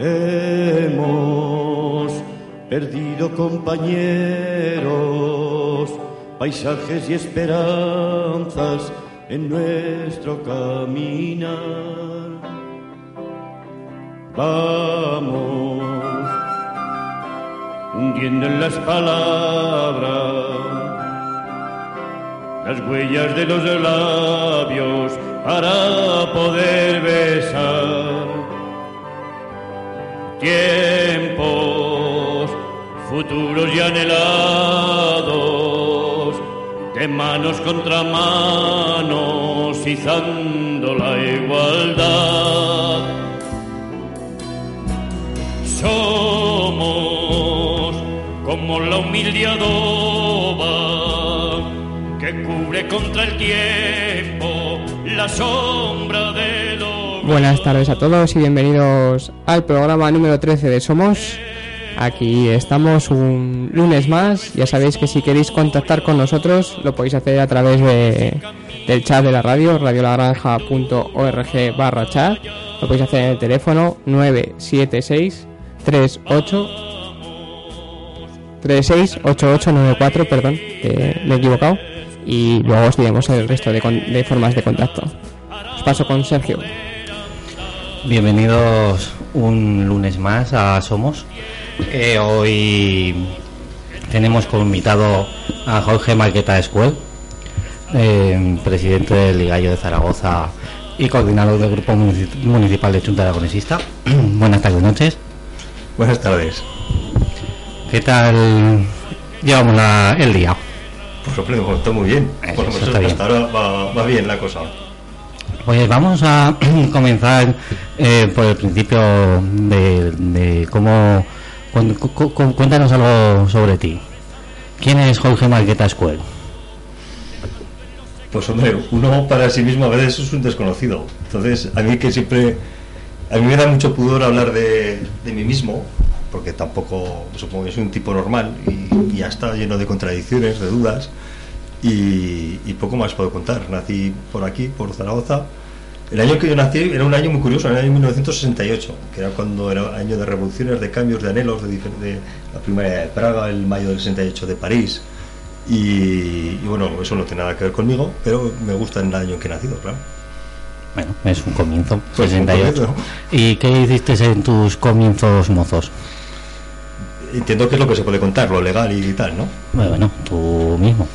Hemos perdido compañeros, paisajes y esperanzas en nuestro caminar. Vamos hundiendo en las palabras las huellas de los labios para poder besar. Tiempos futuros y anhelados, de manos contra manos, izando la igualdad. Somos como la humilde adoba que cubre contra el tiempo la sombra de los Buenas tardes a todos y bienvenidos al programa número 13 de Somos. Aquí estamos un lunes más. Ya sabéis que si queréis contactar con nosotros lo podéis hacer a través de, del chat de la radio, radiolagranja.org barra chat. Lo podéis hacer en el teléfono 976 38 368894, perdón, me he equivocado. Y luego os diremos el resto de, de formas de contacto. Os paso con Sergio. Bienvenidos un lunes más a Somos. Eh, hoy tenemos como invitado a Jorge Marqueta Escuel, eh, presidente del Ligallo de Zaragoza y coordinador del Grupo Munici- Municipal de Junta Aragonesista. Buenas tardes, noches. Buenas tardes. ¿Qué tal llevamos la- el día? Pues hombre, está muy bien. Eso, Por lo menos bien. hasta ahora va, va bien la cosa. Pues vamos a comenzar eh, por el principio de, cómo... cu- cu- cu- cuéntanos algo sobre ti. ¿Quién es Jorge Marqueta Escuel? Pues hombre, uno para sí mismo a veces es un desconocido. Entonces, a mí que siempre... A mí me da mucho pudor hablar de, mí mismo, porque tampoco, supongo que soy un tipo normal y, ya está lleno de contradicciones, de dudas, y poco más puedo contar. Nací por aquí, por Zaragoza. El año que yo nací era un año muy curioso, era el año 1968, que era cuando era año de revoluciones, de cambios, de anhelos, de, de la primera de Praga, el mayo del 68 de París. Y, y bueno, eso no tiene nada que ver conmigo, pero me gusta el año en que he nacido, claro. Bueno, es un comienzo, Pues un 68. comienzo. ¿Y qué hiciste en tus comienzos mozos? Entiendo que es lo que se puede contar, lo legal y tal, ¿no? Bueno, bueno, tú mismo.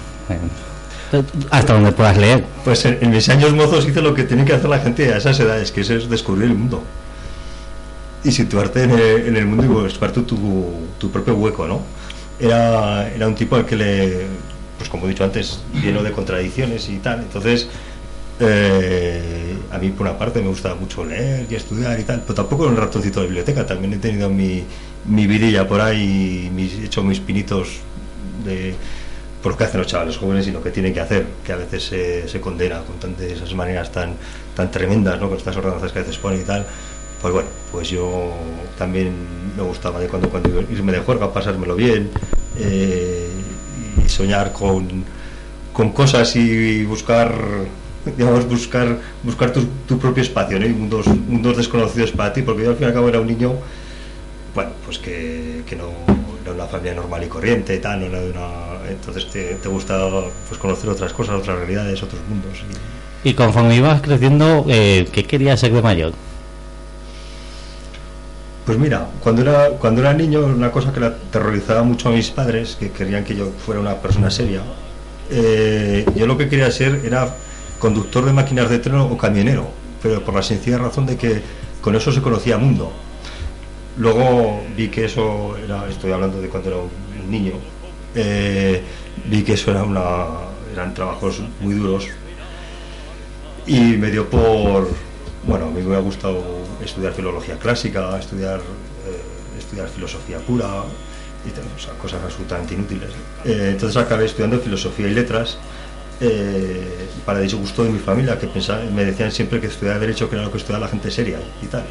Hasta donde puedas leer. Pues en, mis años mozos hice lo que tiene que hacer la gente a esas edades, que es, es descubrir el mundo. Y situarte en el, en el mundo y buscar tu, tu, propio hueco, ¿no? Era, era un tipo al que le, pues como he dicho antes, lleno de contradicciones y tal. Entonces, eh, a mí por una parte me gusta mucho leer y estudiar y tal, pero tampoco un ratoncito de biblioteca. También he tenido mi, mi vidilla por ahí, mis, he hecho mis pinitos de por lo que hacen los chavales jóvenes y lo que tienen que hacer, que a veces se, condena con tan- de esas maneras tan, tan tremendas, ¿no? con estas ordenanzas que a veces ponen y tal. Pues bueno, pues yo también me gustaba de cuando, cuando irme de juerga, pasármelo bien eh, y soñar con, con cosas y buscar, digamos, buscar, buscar tu, propio espacio, ¿no? Mundos, mundos desconocidos para ti, porque yo al fin y al cabo era un niño bueno, pues que, que no una familia normal y corriente, tal, no era de una, entonces te, te gusta pues conocer otras cosas, otras realidades, otros mundos. y- Y conforme ibas creciendo, eh, ¿qué querías ser de mayor? Pues mira, cuando era, cuando era niño, una cosa que le aterrorizaba mucho a mis padres, que querían que yo fuera una persona seria, eh, yo lo que quería ser era conductor de máquinas de tren o camionero, pero por la sencilla razón de que con eso se conocía mundo. Luego vi que eso era, estoy hablando de cuando era un niño, eh, vi que eso era una, eran trabajos muy duros y me dio por, bueno, a mí me ha gustado estudiar filología clásica, estudiar, eh, estudiar filosofía pura y cosas absolutamente inútiles. Eh, entonces acabé estudiando filosofía y letras para disgusto de mi familia, que pensaba, me decían siempre que estudiar derecho que era lo que estudiaba la gente seria y tal.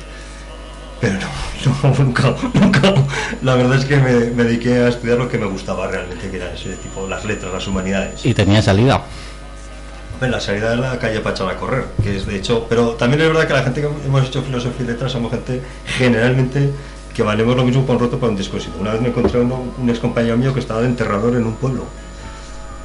Pero no, no, nunca, nunca. La verdad es que me, me dediqué a estudiar lo que me gustaba realmente, que era ese tipo, las letras, las humanidades. Y tenía salida. la salida de la calle para echar a correr, que es de hecho, pero también es verdad que la gente que hemos hecho filosofía y letras somos gente generalmente que valemos lo mismo por un roto para un descosido. Una vez me encontré uno, un ex compañero mío que estaba de enterrador en un pueblo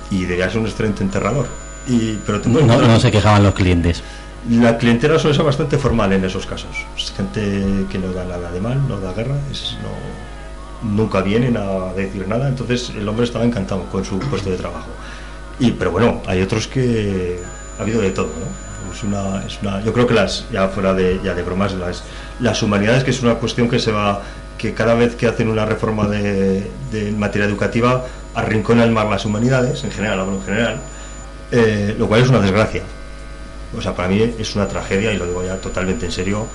y debía ser un excelente enterrador. Y, pero No, no se quejaban los clientes. La clientela suele ser bastante formal en esos casos. Es gente que no da nada de mal, no da guerra, es- no, nunca vienen a decir nada. Entonces el hombre estaba encantado con su puesto de trabajo. Y, pero bueno, hay otros que ha habido de todo, ¿no? Es una, es una, yo creo que las, ya fuera de, ya de bromas, las, las humanidades, que es una cuestión que se va, que cada vez que hacen una reforma de, materia educativa, arrinconan más las humanidades, en general, hablo en general, eh, lo cual es una desgracia. O sea, para mí es una tragedia, y lo digo ya totalmente en serio,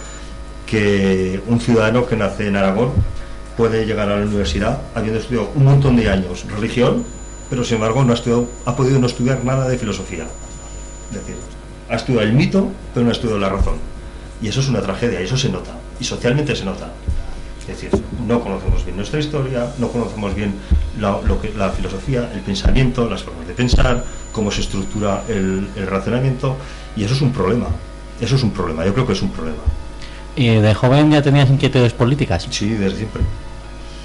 que un ciudadano que nace en Aragón puede llegar a la universidad habiendo estudiado un montón de años religión, pero sin embargo no ha, estudiado, ha podido no estudiar nada de filosofía. Es decir, ha estudiado el mito, pero no ha estudiado la razón. Y eso es una tragedia, y eso se nota, y socialmente se nota. Es decir, no conocemos bien nuestra historia, no conocemos bien la, lo que, la filosofía, el pensamiento, las formas de pensar, cómo se estructura el, el razonamiento, y eso es un problema. Eso es un problema, yo creo que es un problema. ¿Y de joven ya tenías inquietudes políticas? Sí, desde siempre.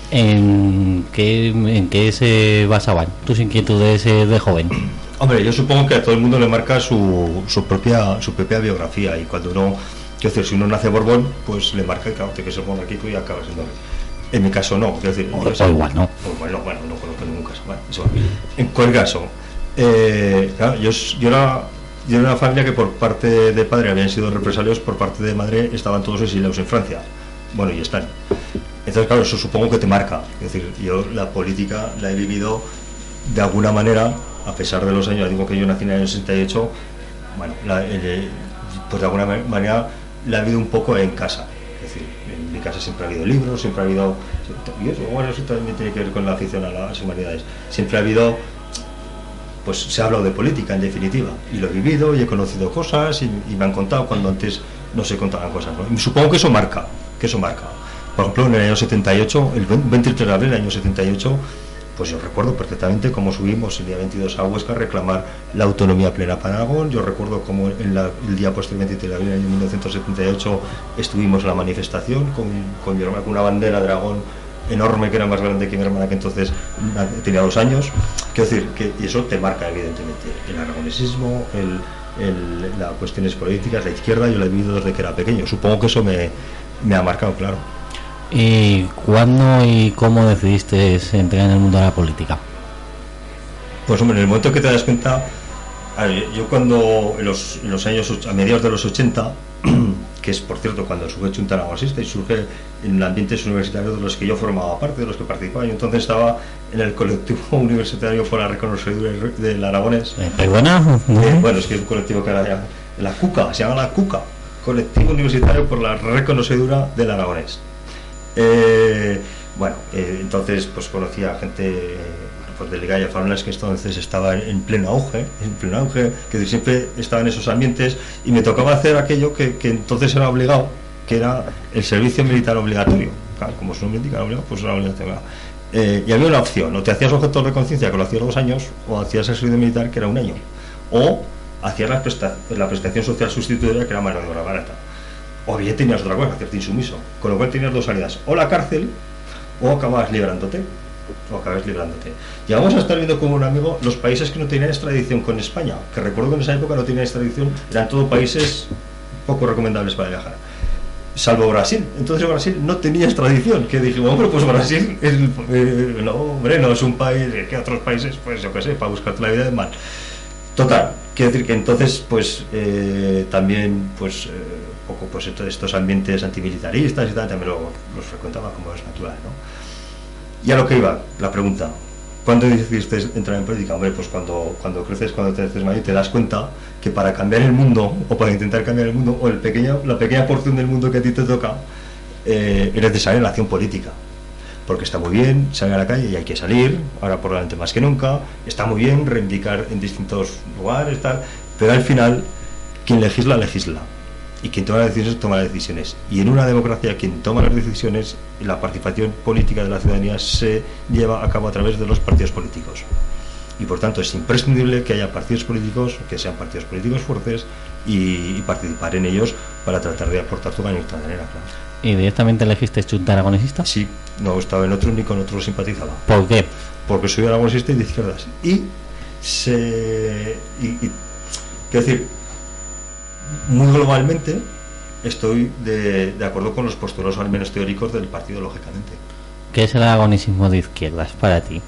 ¿En qué, en qué se basaban tus inquietudes eh, de joven? Hombre, yo supongo que a todo el mundo le marca su, su propia su propia biografía y cuando uno, quiero decir, si uno nace Borbón, pues le marca que claro, que ser monárquico y acaba siendo. En mi caso no, quiero decir, O- o igual, ¿no? o bueno, bueno, no conozco ningún caso. Bueno, eso. En cualquier caso, eh, claro, yo, yo era yo era una familia que por parte de padre habían sido represalios, por parte de madre estaban todos exiliados en Francia. Bueno, y están. Entonces, claro, eso supongo que te marca. Es decir, yo la política la he vivido de alguna manera, a pesar de los años, digo que yo nací en el año 68, bueno, el- pues de alguna ma- manera la he vivido un poco en casa. Es decir, en mi casa siempre ha habido libros, siempre ha habido. Y eso, bueno, eso también tiene que ver con la afición a las humanidades. Siempre ha habido pues se ha hablado de política en definitiva. Y lo he vivido y he conocido cosas y, me han contado cuando antes no se contaban cosas supongo que eso marca que eso marca. Por ejemplo en el año 78 el 23 de abril del año 78 pues yo recuerdo perfectamente cómo subimos el día 22 a Huesca a reclamar la autonomía plena para Aragón. Yo recuerdo cómo en el día posterior 23 de abril del año 1978 estuvimos en la manifestación con, con con una bandera de Aragón enorme que era más grande que mi hermana que entonces na- tenía dos años. Quiero decir que y eso te marca evidentemente el aragonesismo el, el- las cuestiones políticas la izquierda yo la he vivido desde que era pequeño. Supongo que eso me, me ha marcado claro. ¿Y cuándo y cómo decidiste entrar en el mundo de la política? Pues hombre, en el momento que te das cuenta, a ver, yo cuando en los, en los años, a mediados de los 80, que es por cierto cuando surge Chunta Aragonesista y surge en ambientes universitarios de los que yo formaba parte, de los que participaba, yo entonces estaba en el colectivo universitario por la reconocedura del aragonés. Eh, ¿Perdona? Eh, bueno, es que es un colectivo que ahora ya, la CUCA, se llama la CUCA, Colectivo Universitario por la Reconocedura del Aragonés. Eh, bueno, eh, entonces pues conocí a gente pues, del Ligaya Farnales que entonces estaba en pleno auge, en pleno auge, que siempre estaba en esos ambientes y me tocaba hacer aquello que, que entonces era obligado, que era el servicio militar obligatorio. Como su nombre indica, pues era obligatorio. Eh, y había una opción, o te hacías objetor de conciencia que lo hacías dos años, o hacías el servicio militar que era un año, o hacías la, presta- la prestación social sustitutoria que era mano de obra barata. O bien tenías otra cosa, hacerte insumiso. Con lo cual tenías dos salidas, o la cárcel, o acababas librándote. O acabas librándote. Llegamos a estar viendo como un amigo los países que no tenían extradición con España, que recuerdo que en esa época no tenían extradición, eran todos países poco recomendables para viajar. Salvo Brasil. Entonces Brasil no tenía extradición. Que dijimos, hombre, pues Brasil es, el- eh, no, hombre, no es un país que otros países, pues yo qué sé, para buscarte la vida es mal. Total, quiero decir que entonces, pues eh, también, pues, eh, poco, pues estos, ambientes antimilitaristas y tal, también lo- los frecuentaba como es natural, ¿no? Y a lo que iba, la pregunta, ¿cuándo decidiste entrar en política? Hombre, pues cuando, cuando creces, cuando te haces mayor, te das cuenta que para cambiar el mundo, o para intentar cambiar el mundo, o el pequeño, la pequeña porción del mundo que a ti te toca, eh, es necesaria la acción política porque está muy bien salir a la calle y hay que salir, ahora por delante más que nunca, está muy bien reivindicar en distintos lugares, tal, pero al final quien legisla, legisla. Y quien toma las decisiones, toma las decisiones. Y en una democracia, quien toma las decisiones, la participación política de la ciudadanía se lleva a cabo a través de los partidos políticos. y por tanto es imprescindible que haya partidos políticos, que sean partidos políticos fuertes y, y participar en ellos para tratar de aportar tu granito de arena, claro. ¿Y directamente elegiste Junta Aragonesista? Sí, no estaba en otro ni con otro simpatizaba. ¿Por qué? Porque soy aragonesista y de izquierdas. Y se. Y, y- quiero decir, muy globalmente estoy de, de acuerdo con los postulados, al menos teóricos, del partido, lógicamente. ¿Qué es el aragonesismo de izquierdas para ti?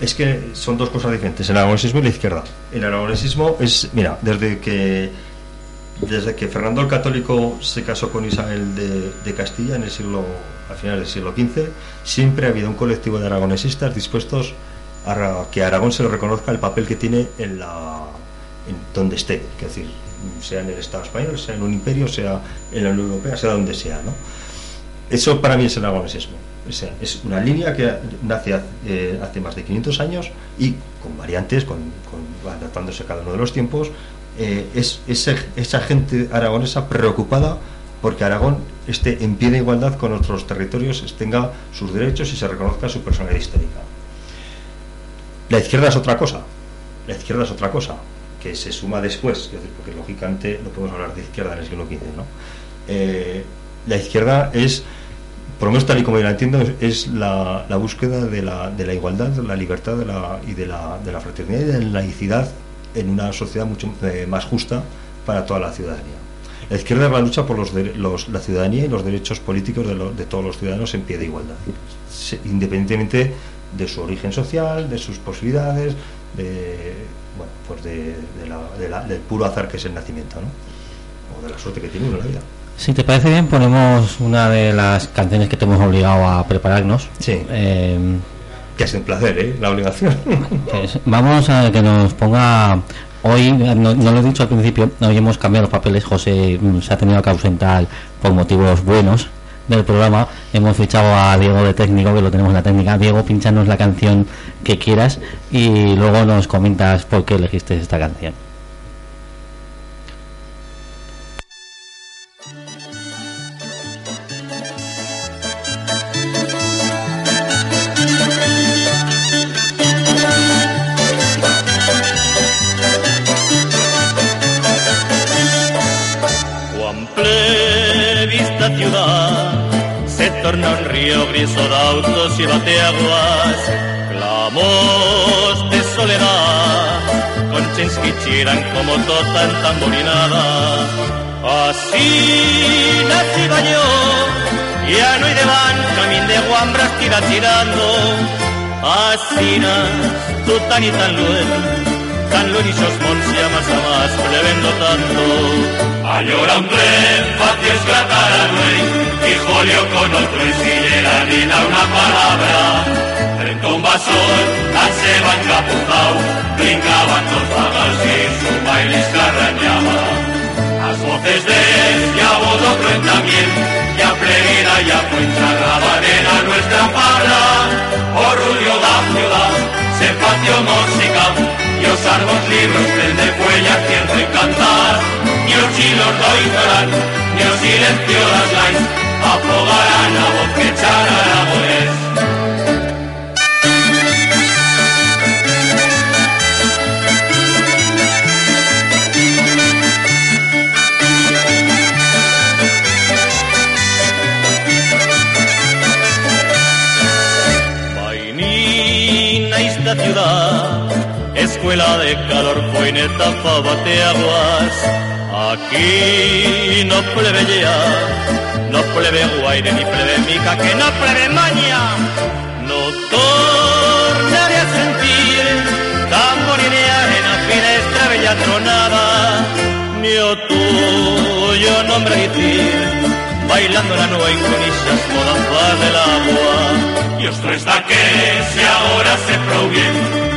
Es que son dos cosas diferentes, el aragonesismo y la izquierda. El aragonesismo es, mira, desde que desde que Fernando el Católico se casó con Isabel de, de Castilla en el siglo a finales del siglo XV, siempre ha habido un colectivo de aragonesistas dispuestos a que a Aragón se le reconozca el papel que tiene en la en donde esté, es decir, sea en el Estado español, sea en un imperio, sea en la Unión Europea, sea donde sea. Eso para mí es el aragonesismo. O sea, es una línea que nace hace, eh, hace más de 500 años y con variantes, adaptándose a cada uno de los tiempos. eh, es esa gente aragonesa preocupada porque Aragón esté en pie de igualdad con otros territorios, tenga sus derechos y se reconozca su personalidad histórica. La izquierda es otra cosa. La izquierda es otra cosa se suma después, porque lógicamente no podemos hablar de izquierda en el siglo XV, ¿no? Eh, la izquierda es, por lo menos tal y como yo la entiendo, es, la, búsqueda de la, de la igualdad, de la libertad de la, y de la, de la fraternidad y de la laicidad en una sociedad mucho eh, más justa para toda la ciudadanía. La izquierda es la lucha por los, la ciudadanía y los derechos políticos de, todos los ciudadanos en pie de igualdad, independientemente de su origen social, de sus posibilidades, de, bueno, pues de, de la- de la- del puro azar que es el nacimiento, ¿no? o de la suerte que tiene uno en la vida. Si te parece bien, ponemos una de las canciones que te hemos obligado a prepararnos. Sí. Eh, Que es un placer, ¿eh? La obligación. pues vamos a que nos ponga. Hoy, no, no lo he dicho al principio, hoy hemos cambiado los papeles. José mm, se ha tenido que ausentar por motivos buenos del programa. Hemos fichado a Diego de técnico, que lo tenemos en la técnica. Diego, pinchanos la canción que quieras y luego nos comentas por qué elegiste esta canción. Giran como tota en tamborinada. Así nacida yo, ya no hay de van, camín de guambras tira girando. Así nas, tú tan y tan luego, tan lluny sos mons i a más a más plebendo tanto. Allora un tren, patio esclatar rey, y jolio con otro y si ni da una palabra. A un vasón, al se brincaban dos vagas y su baile escarrañaba. Las voces de él y a vos otro también, ya pleguera, ya cuenta rabanera nuestra palabra. Orgullo da ciudad, se patio música, y os árboles libros de fuella quien cantar. Ni os chilos ni os silencio las lais, afogarán a voz que echar aragones. Escuela de calor, neta pa bateaguas. Aquí no plebea, no plebe guaire ni plebe mica, que no plebe maña. No tornaré a sentir tamborinear en la finestra bella tronada, ni o tuyo nombre decir, bailando la nueva inconishas modas del agua. Y os resta que si ahora se prou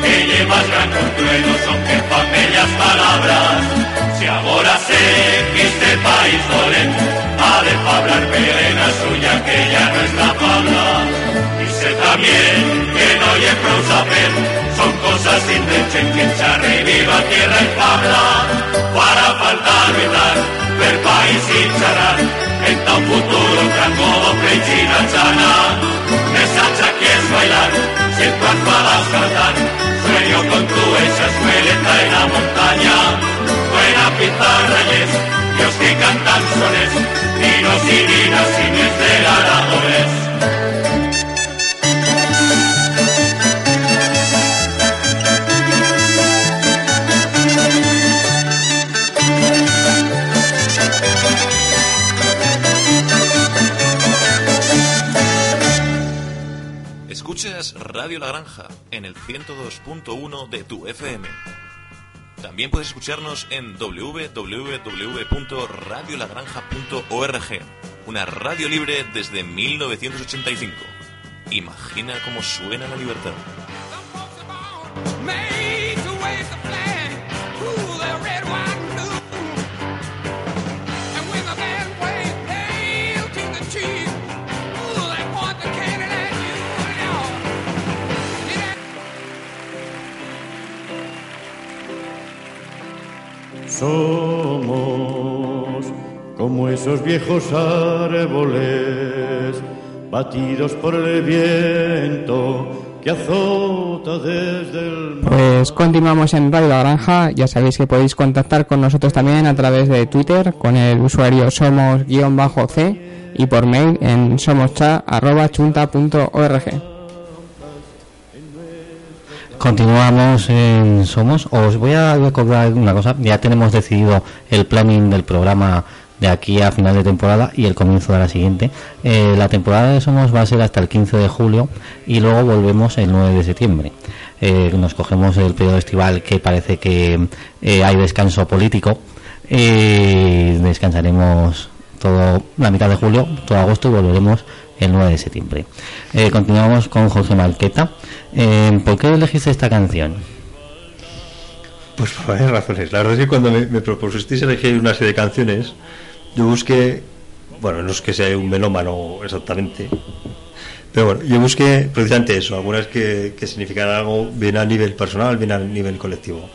bien, que llevas gran consuelo, son que fan bellas palabras. Si ahora sé que este país dolen, ha de hablar pelena suya que ya no es la palabra. Y sé también que no hay saber, son cosas sin leche que charre viva tierra y habla. Para faltar evitar, ver país sin charrar, en tan futuro gran modo plechina chana. Esa que es bailar, con tu esa en la montaña. Buena pizarra yes, Dios que cantan sones, dinos y dinas y esperar a oh, dobles. Escuchas Radio La Granja en el 102.1 de tu FM. También puedes escucharnos en www.radiolagranja.org, una radio libre desde 1985. Imagina cómo suena la libertad. Somos como esos viejos árboles batidos por el viento que azota desde el mar. Pues continuamos en Radio La Granja. Ya sabéis que podéis contactar con nosotros también a través de Twitter con el usuario somos-c y por mail en somoschat.chunta.org. Continuamos en Somos. Os voy a recordar una cosa. Ya tenemos decidido el planning del programa de aquí a final de temporada y el comienzo de la siguiente. Eh, la temporada de Somos va a ser hasta el 15 de julio y luego volvemos el 9 de septiembre. Eh, nos cogemos el periodo estival que parece que eh, hay descanso político. Eh, descansaremos todo la mitad de julio, todo agosto y volveremos el 9 de septiembre. Eh, continuamos con Jorge Marqueta. Eh, ¿Por qué elegiste esta canción? Pues por varias razones. La verdad es que cuando me, propusisteis elegir una serie de canciones, yo busqué, bueno, no es que sea un melómano exactamente, pero bueno, yo busqué precisamente eso, algunas que, que significaran algo bien a nivel personal, bien a nivel colectivo.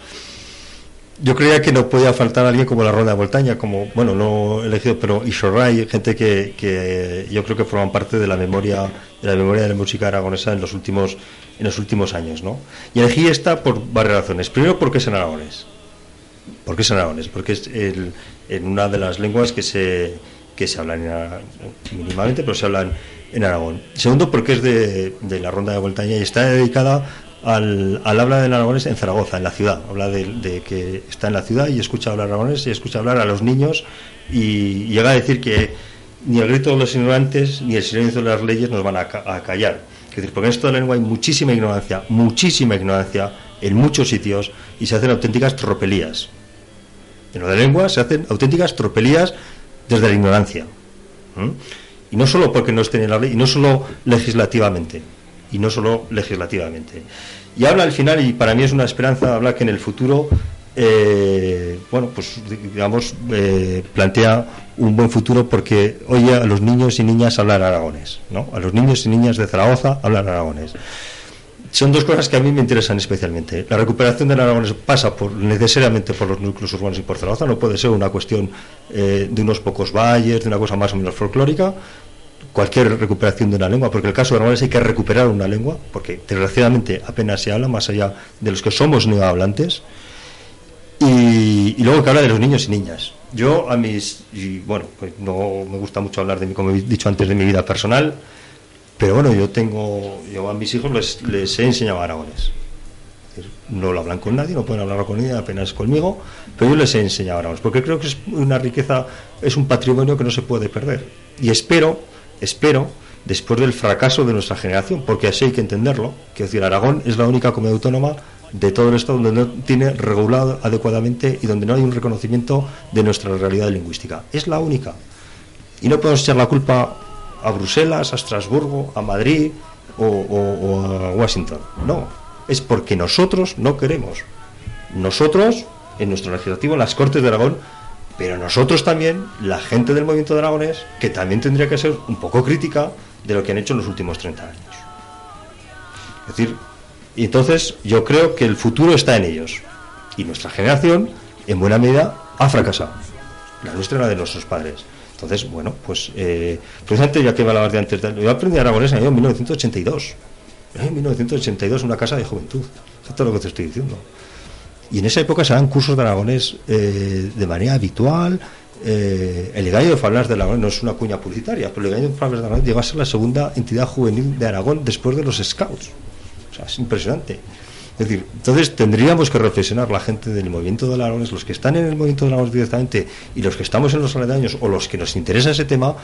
Yo creía que no podía faltar alguien como la Ronda de Voltaña, como, bueno, no elegido, pero Ishorray, gente que, que yo creo que forman parte de la memoria de la memoria de la música aragonesa en los últimos en los últimos años, ¿no? Y elegí esta por varias razones. Primero, porque es en aragonés. ¿Por qué es en aragonés? Porque es el- en una de las lenguas que se que se hablan en mínimamente, pero se hablan en Aragón. Segundo, porque es de, de la Ronda de Voltaña y está dedicada al, al habla del aragonés en Zaragoza, en la ciudad. Habla de, de que está en la ciudad y escucha hablar aragonés y escucha hablar a los niños y llega a decir que ni el grito de los ignorantes ni el silencio de las leyes nos van a, ca- a callar. Es decir, porque en esta lengua hay muchísima ignorancia, muchísima ignorancia en muchos sitios y se hacen auténticas tropelías. En lo de lengua se hacen auténticas tropelías desde la ignorancia. Y no solo porque no estén en la ley, y no solo legislativamente, y no solo legislativamente. Y habla al final, y para mí es una esperanza, habla que en el futuro, eh, bueno, pues digamos, eh, plantea un buen futuro porque oye a los niños y niñas hablar aragones, ¿no? A los niños y niñas de Zaragoza hablar aragones. Son dos cosas que a mí me interesan especialmente. La recuperación del aragonés pasa por, necesariamente por los núcleos urbanos y por Zaragoza, no puede ser una cuestión eh, de unos pocos valles, de una cosa más o menos folclórica. Cualquier recuperación de una lengua, porque el caso de aragonés hay que recuperar una lengua, porque desgraciadamente apenas se habla, más allá de los que somos neohablantes. Y, y luego que habla de los niños y niñas. Yo a mis, bueno, pues no me gusta mucho hablar de mí, como he dicho antes, de mi vida personal, pero bueno, yo tengo, yo a mis hijos les, he enseñado aragones. No lo hablan con nadie, no pueden hablar con nadie, apenas conmigo, pero yo les he enseñado aragones, porque creo que es una riqueza, es un patrimonio que no se puede perder. Y espero, espero, después del fracaso de nuestra generación, porque así hay que entenderlo, que es decir, Aragón es la única comunidad autónoma de todo el Estado donde no tiene regulado adecuadamente y donde no hay un reconocimiento de nuestra realidad lingüística. Es la única. Y no podemos echar la culpa a Bruselas, a Estrasburgo, a Madrid o, o- o a Washington. No, es porque nosotros no queremos. Nosotros, en nuestro legislativo, en las Cortes de Aragón, pero nosotros también, la gente del movimiento de Aragones, que también tendría que ser un poco crítica de lo que han hecho en los últimos 30 años. Es decir, y entonces yo creo que el futuro está en ellos. Y nuestra generación, en buena medida, ha fracasado. La nuestra la de nuestros padres. Entonces, bueno, pues eh, precisamente ya que hablabas de antes, de- yo aprendí aragonés en el año 1982. En el año 1982, una casa de juventud. Esto es lo que te estoy diciendo. Y en esa época se daban cursos de aragonés eh, de manera habitual, eh, el Ligaño de Fablas de Aragón no es una cuña publicitaria, pero el Ligaño de Fablas de Aragón llegó a ser la segunda entidad juvenil de Aragón después de los Scouts. O sea, es impresionante. Es decir, entonces tendríamos que reflexionar la gente del movimiento de Aragones, los que están en el movimiento de Aragones directamente y los que estamos en los aledaños o los que nos interesa ese tema,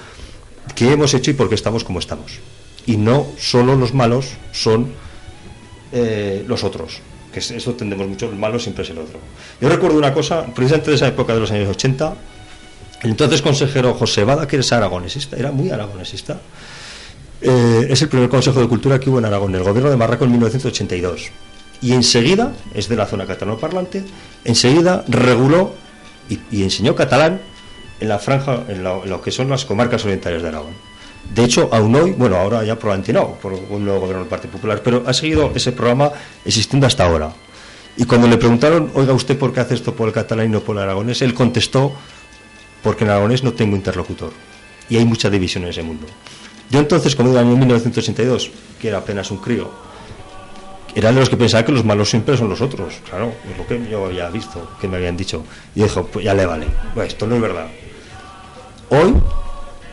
qué hemos hecho y por qué estamos como estamos. Y no solo los malos son eh, los otros, que es- eso tendemos mucho, el malo siempre es el otro. Yo recuerdo una cosa, precisamente de esa época de los años 80, el entonces consejero José Bada, que es aragonesista, era muy aragonesista, eh, es el primer consejo de cultura que hubo en Aragón, el gobierno de Marraco en 1982. Y enseguida, es de la zona catalano parlante, enseguida reguló y, enseñó catalán en la franja, en en lo que son las comarcas orientales de Aragón. De hecho, aún hoy, bueno, ahora ya probablemente no, por un nuevo gobierno del Partido Popular, pero ha seguido ese programa existiendo hasta ahora. Y cuando le preguntaron, oiga, ¿usted por qué hace esto por el catalán y no por el aragonés? Él contestó, porque en aragonés no tengo interlocutor. Y hay mucha división en ese mundo. Yo entonces, como en año 1982, que era apenas un crío, era de los que pensaba que los malos siempre son los otros. Claro, es lo que yo había visto, que me habían dicho. Y dijo, pues ya le vale. Esto no es verdad. Hoy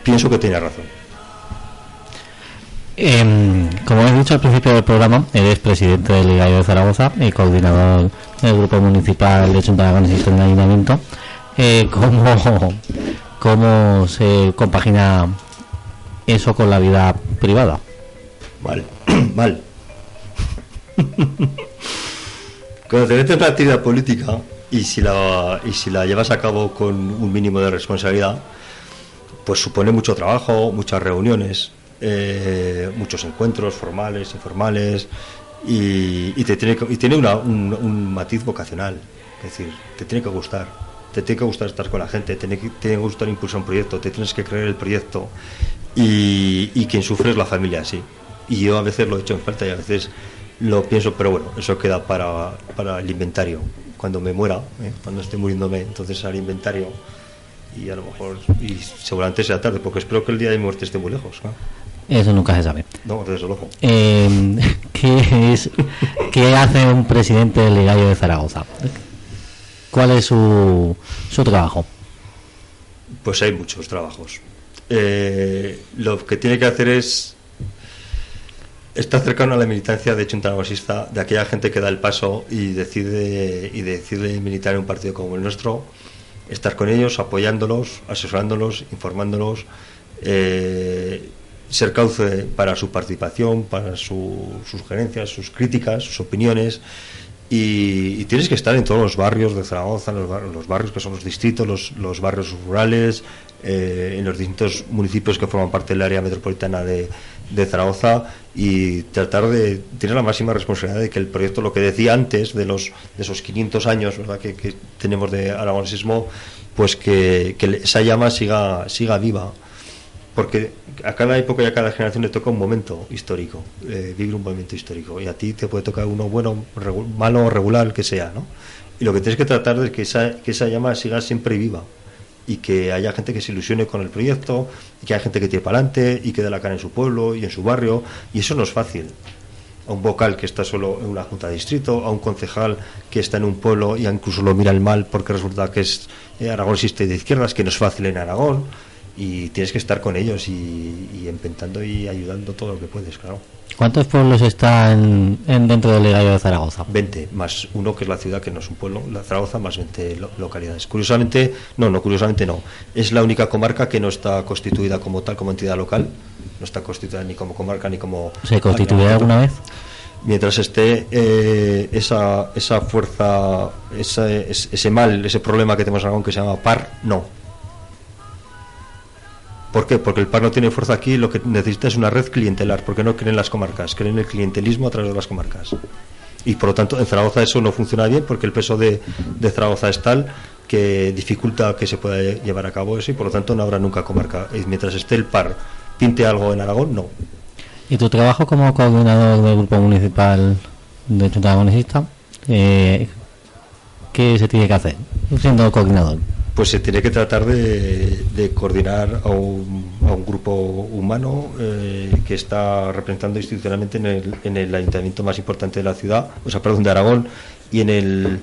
pienso que tiene razón. Em, como he dicho al principio del programa, eres presidente del Ligayo de Zaragoza y coordinador del Grupo Municipal de Junta de Aragones en el Ayuntamiento. Eh, ¿cómo, ¿Cómo se compagina eso con la vida privada? Mal, mal. Cuando te metes en actividad política y si la, y si la llevas a cabo con un mínimo de responsabilidad, pues supone mucho trabajo, muchas reuniones, eh, muchos encuentros formales, informales, y, te tiene, y tiene un, matiz vocacional. Es decir, te tiene que gustar, te tiene que gustar estar con la gente, te tiene que, te tiene que gustar impulsar un proyecto, te tienes que creer el proyecto, y, y quien sufre es la familia, sí. Y yo a veces lo he hecho en falta y a veces lo pienso, pero bueno, eso queda para, para el inventario. Cuando me muera, ¿eh? cuando esté muriéndome, entonces haré inventario y a lo mejor, y seguramente sea tarde, porque espero que el día de mi muerte esté muy lejos. Eso nunca se sabe. No, desde luego. Em, ¿qué, es, ¿Qué hace un presidente del Ligayo de Zaragoza? ¿Cuál es su, su trabajo? Pues hay muchos trabajos. Eh, lo que tiene que hacer es estar cercano a la militancia de Junta Aragonesista, de aquella gente que da el paso y decide, y decide militar en un partido como el nuestro, estar con ellos, apoyándolos, asesorándolos, informándolos, eh, ser cauce para su participación, para su- sus sugerencias, sus críticas, sus opiniones. Y, tienes que estar en todos los barrios de Zaragoza, los, bar- los barrios que son los distritos, los, barrios rurales, eh, en los distintos municipios que forman parte del área metropolitana de, Zaragoza y tratar de tener la máxima responsabilidad de que el proyecto, lo que decía antes de los de esos 500 años ¿verdad? Que, que tenemos de aragonesismo, pues que, que esa llama siga, siga viva porque a cada época y a cada generación le toca un momento histórico, eh, vivir un momento histórico, y a ti te puede tocar uno bueno, malo o regular, que sea, ¿no? Y lo que tienes que tratar es que esa, que esa llama siga siempre viva, y que haya gente que se ilusione con el proyecto, y que haya gente que tire para adelante, y que dé la cara en su pueblo y en su barrio, y eso no es fácil. A un vocal que está solo en una junta de distrito, a un concejal que está en un pueblo y incluso lo mira el mal porque resulta que es eh, aragonesista y de izquierdas, que no es fácil en Aragón, y tienes que estar con ellos y, y empentando y ayudando todo lo que puedes, claro. ¿Cuántos pueblos están en, dentro del Ligayo de Zaragoza? 20 más uno que es la ciudad que no es un pueblo, la Zaragoza más 20 lo- localidades. Curiosamente, no, no, curiosamente no. Es la única comarca que no está constituida como tal, como entidad local. No está constituida ni como comarca ni como. ¿Se constituirá alguna vez? Mientras esté eh, esa, esa fuerza, esa- es- ese mal, ese problema que tenemos en Aragón que se llama PAR, no. ¿Por qué? Porque el PAR no tiene fuerza aquí, lo que necesita es una red clientelar, porque no creen las comarcas, creen el clientelismo a través de las comarcas. Y por lo tanto, en Zaragoza eso no funciona bien porque el peso de, de Zaragoza es tal que dificulta que se pueda llevar a cabo eso y por lo tanto no habrá nunca comarca. Y mientras esté el PAR, pinte algo en Aragón, no. ¿Y tu trabajo como coordinador del grupo municipal de Junta? Eh, ¿Qué se tiene que hacer siendo coordinador? Pues se tiene que tratar de, coordinar a un, a un grupo humano eh, que está representando institucionalmente en el, en el ayuntamiento más importante de la ciudad, o sea, perdón, de Aragón, y en el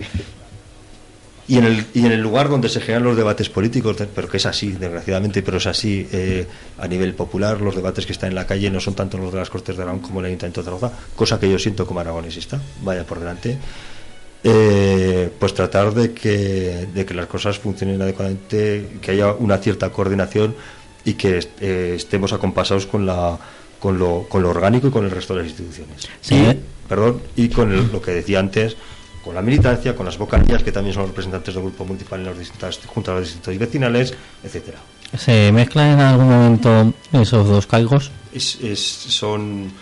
y en, el, y en el lugar donde se generan los debates políticos, pero que es así, desgraciadamente, pero es así eh, a nivel popular, los debates que están en la calle no son tanto los de las Cortes de Aragón como el Ayuntamiento de Zaragoza, cosa que yo siento como aragonesista, vaya por delante. Eh, pues tratar de que, de que las cosas funcionen adecuadamente, que haya una cierta coordinación y que est- eh, estemos acompasados con, la, con, lo, con lo orgánico y con el resto de las instituciones. Sí. Y, perdón, y con el- lo que decía antes, con la militancia, con las vocalías, que también son los representantes del grupo municipal en las distintas juntas de los distritos vecinales, etcétera. ¿Se mezclan en algún momento esos dos cargos? Es, es- son.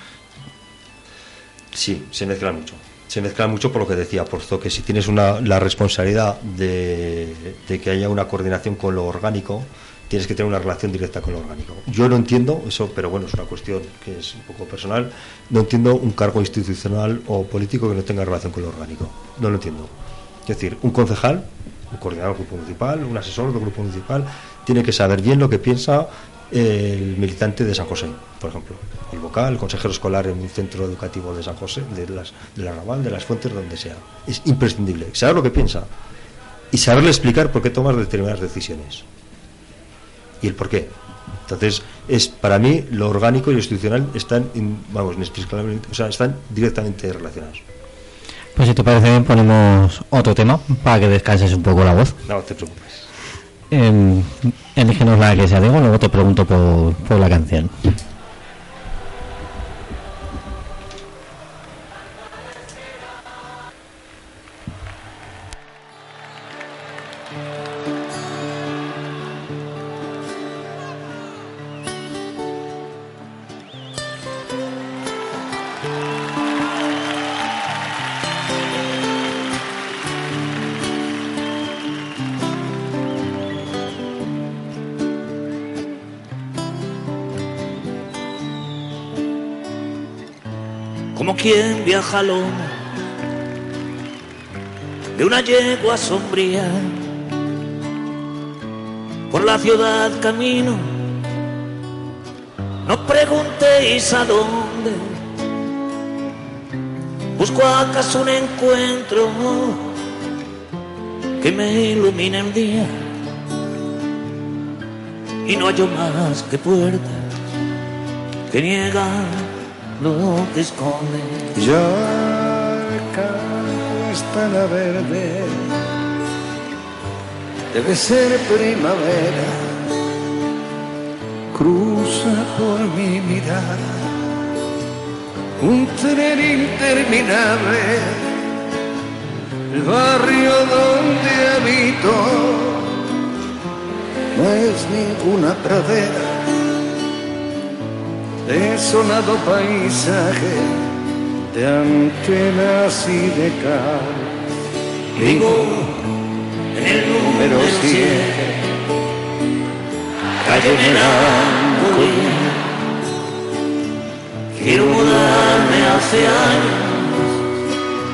Sí, se mezclan mucho. Se mezclan mucho por lo que decía, puesto que si tienes la responsabilidad de, de que haya una coordinación con lo orgánico, tienes que tener una relación directa con lo orgánico. Yo no entiendo eso, pero bueno, es una cuestión que es un poco personal. No entiendo un cargo institucional o político que no tenga relación con lo orgánico. No lo entiendo. Es decir, un concejal, un coordinador del grupo municipal, un asesor del grupo municipal, tiene que saber bien lo que piensa el militante de San José, por ejemplo, el vocal, el consejero escolar en un centro educativo de San José, de las, de la Raval, de las Fuentes, donde sea. Es imprescindible saber lo que piensa y saberle explicar por qué tomas determinadas decisiones y el por qué. Entonces, es para mí lo orgánico y lo institucional están, vamos, inexplicablemente, o sea, están directamente relacionados. Pues si te parece bien ponemos otro tema para que descanses un poco la voz. No te preocupes. Eh, elígenos la que sea Diego, luego te pregunto por, por la canción. Lomo de una yegua sombría. Por la ciudad camino, no preguntéis a dónde. Busco acaso un encuentro que me ilumine el día. Y no hallo más que puertas que niegan lo que esconde. Está la verde, debe ser primavera, cruza por mi mirada un tren interminable, el barrio donde habito no es ninguna pradera desolado paisaje de antenas y de cal. Vivo en el número sí, siete, calle Melancolía. Quiero mudarme hace años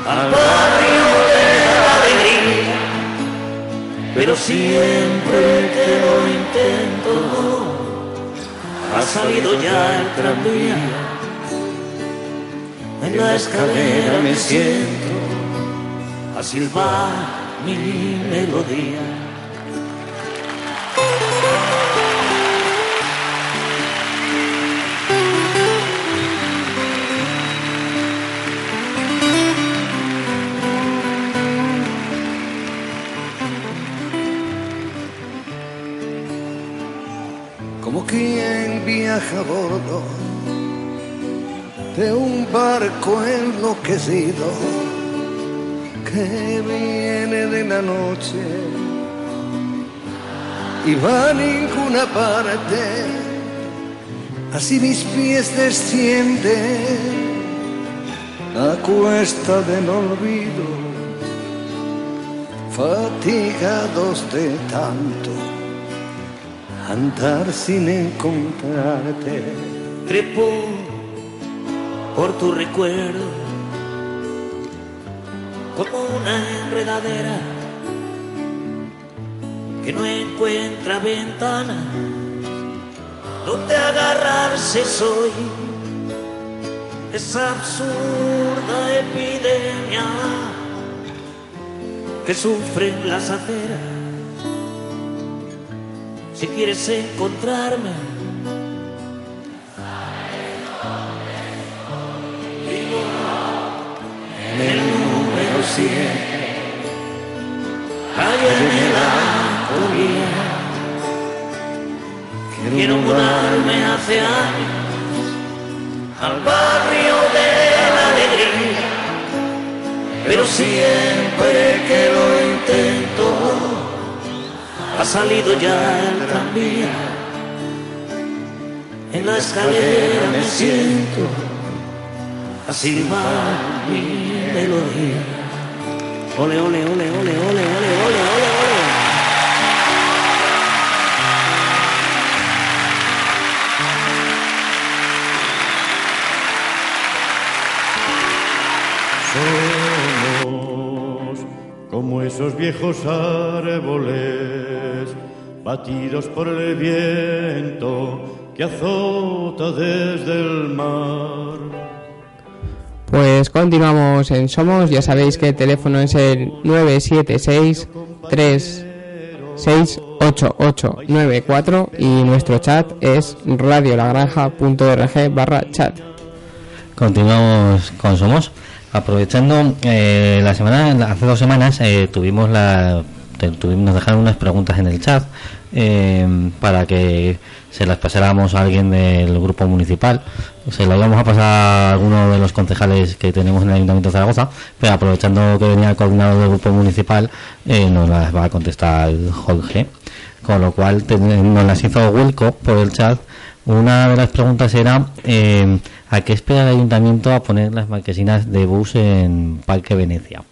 al barrio de alegría, pero siempre que lo intento ha salido ya el tranvía. En la escalera me siento a silbar mi melodía. Como quien viaja a bordo de un barco enloquecido que viene de la noche y va a ninguna parte. Así mis pies descienden a cuesta del olvido, fatigados de tanto andar sin encontrarte. Trepo por tu recuerdo como una enredadera que no encuentra ventana donde agarrarse soy esa absurda epidemia que sufren las aceras. Si quieres encontrarme, vivo en el número 100, calle melancolía. Quiero mudarme hace años al barrio de la alegría, pero siempre que lo intento ha salido ya el tranvía. En la escalera me siento a silbar mi melodía. Ole, ole, ole, ole, ole, ole, ole, ole, ole. Somos como esos viejos árboles batidos por el viento que azota desde el mar. Pues continuamos en Somos, ya sabéis que el teléfono es el 976 368894 y nuestro chat es radiolagranja.org barra chat. Continuamos con Somos. Aprovechando eh, la semana, hace dos semanas eh, tuvimos la, nos dejaron unas preguntas en el chat eh, para que se las pasáramos a alguien del grupo municipal. Se las íbamos a pasar a alguno de los concejales que tenemos en el Ayuntamiento de Zaragoza, pero aprovechando que venía el coordinador del grupo municipal, eh, nos las va a contestar Jorge. Con lo cual nos las hizo Wilco por el chat. Una de las preguntas era eh, ¿a qué espera el ayuntamiento a poner las marquesinas de bus en Parque Venecia?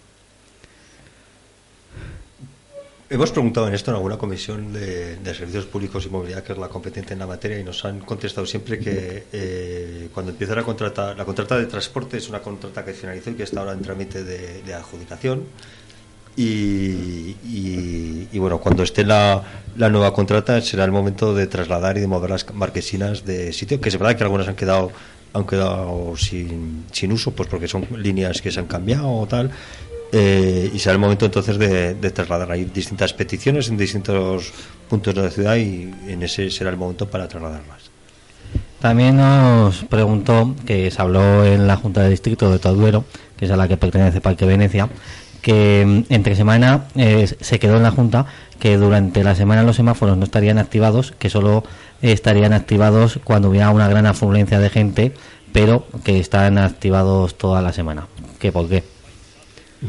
Hemos preguntado en esto en alguna comisión de, servicios públicos y movilidad, que es la competente en la materia, y nos han contestado siempre que eh, cuando empieza la contrata, la contrata de transporte es una contrata que finalizó y que está ahora en trámite de, adjudicación. Y, bueno, cuando esté la, la nueva contrata será el momento de trasladar y de mover las marquesinas de sitio, que es verdad que algunas han quedado han quedado sin, sin uso, pues porque son líneas que se han cambiado o tal, eh, y será el momento entonces de, de trasladar. Hay distintas peticiones en distintos puntos de la ciudad y en ese será el momento para trasladarlas. También nos preguntó, que se habló en la Junta de Distrito de Toduero, que es a la que pertenece Parque Venecia, que mm, entre semana eh, se quedó en la Junta que durante la semana los semáforos no estarían activados, que solo estarían activados cuando hubiera una gran afluencia de gente, pero que están activados toda la semana. ¿Qué por qué?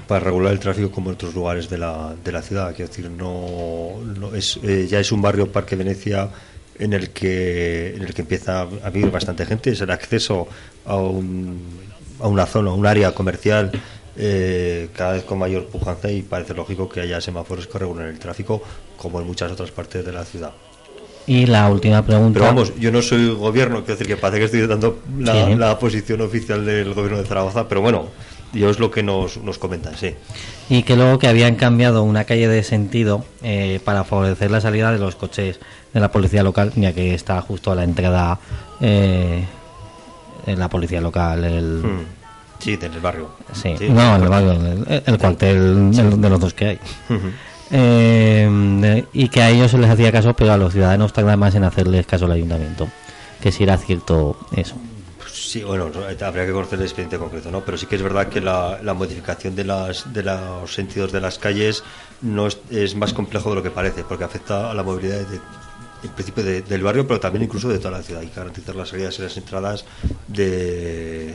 Para regular el tráfico como en otros lugares de la, de la ciudad, quiero decir, no, no es, eh, ya es un barrio Parque Venecia en el que en el que empieza a vivir bastante gente, es el acceso a, un, a una zona, a un área comercial eh, cada vez con mayor pujanza y parece lógico que haya semáforos que regulen el tráfico como en muchas otras partes de la ciudad. Y la última pregunta. Pero vamos, yo no soy gobierno, quiero decir que parece que estoy dando la, Sí. la posición oficial del gobierno de Zaragoza, pero bueno, yo es lo que nos, nos comentan, sí. Y que luego que habían cambiado una calle de sentido eh, para favorecer la salida de los coches de la policía local, ya que está justo a la entrada eh, en la policía local, el, Mm. Sí, en el barrio. sí, Sí, no, el el, barrio, el, el cuartel de, de los dos que hay. Eh, y que a ellos se les hacía caso, pero a los ciudadanos tarda más en hacerles caso al ayuntamiento. Que si era cierto eso. Sí, bueno, no, habría que conocer el expediente concreto, ¿no? Pero sí que es verdad que la, modificación de, las, de los sentidos de las calles no es, más complejo de lo que parece, porque afecta a la movilidad de- en principio de- del barrio, pero también incluso de toda la ciudad. Hay que garantizar las salidas y las entradas de,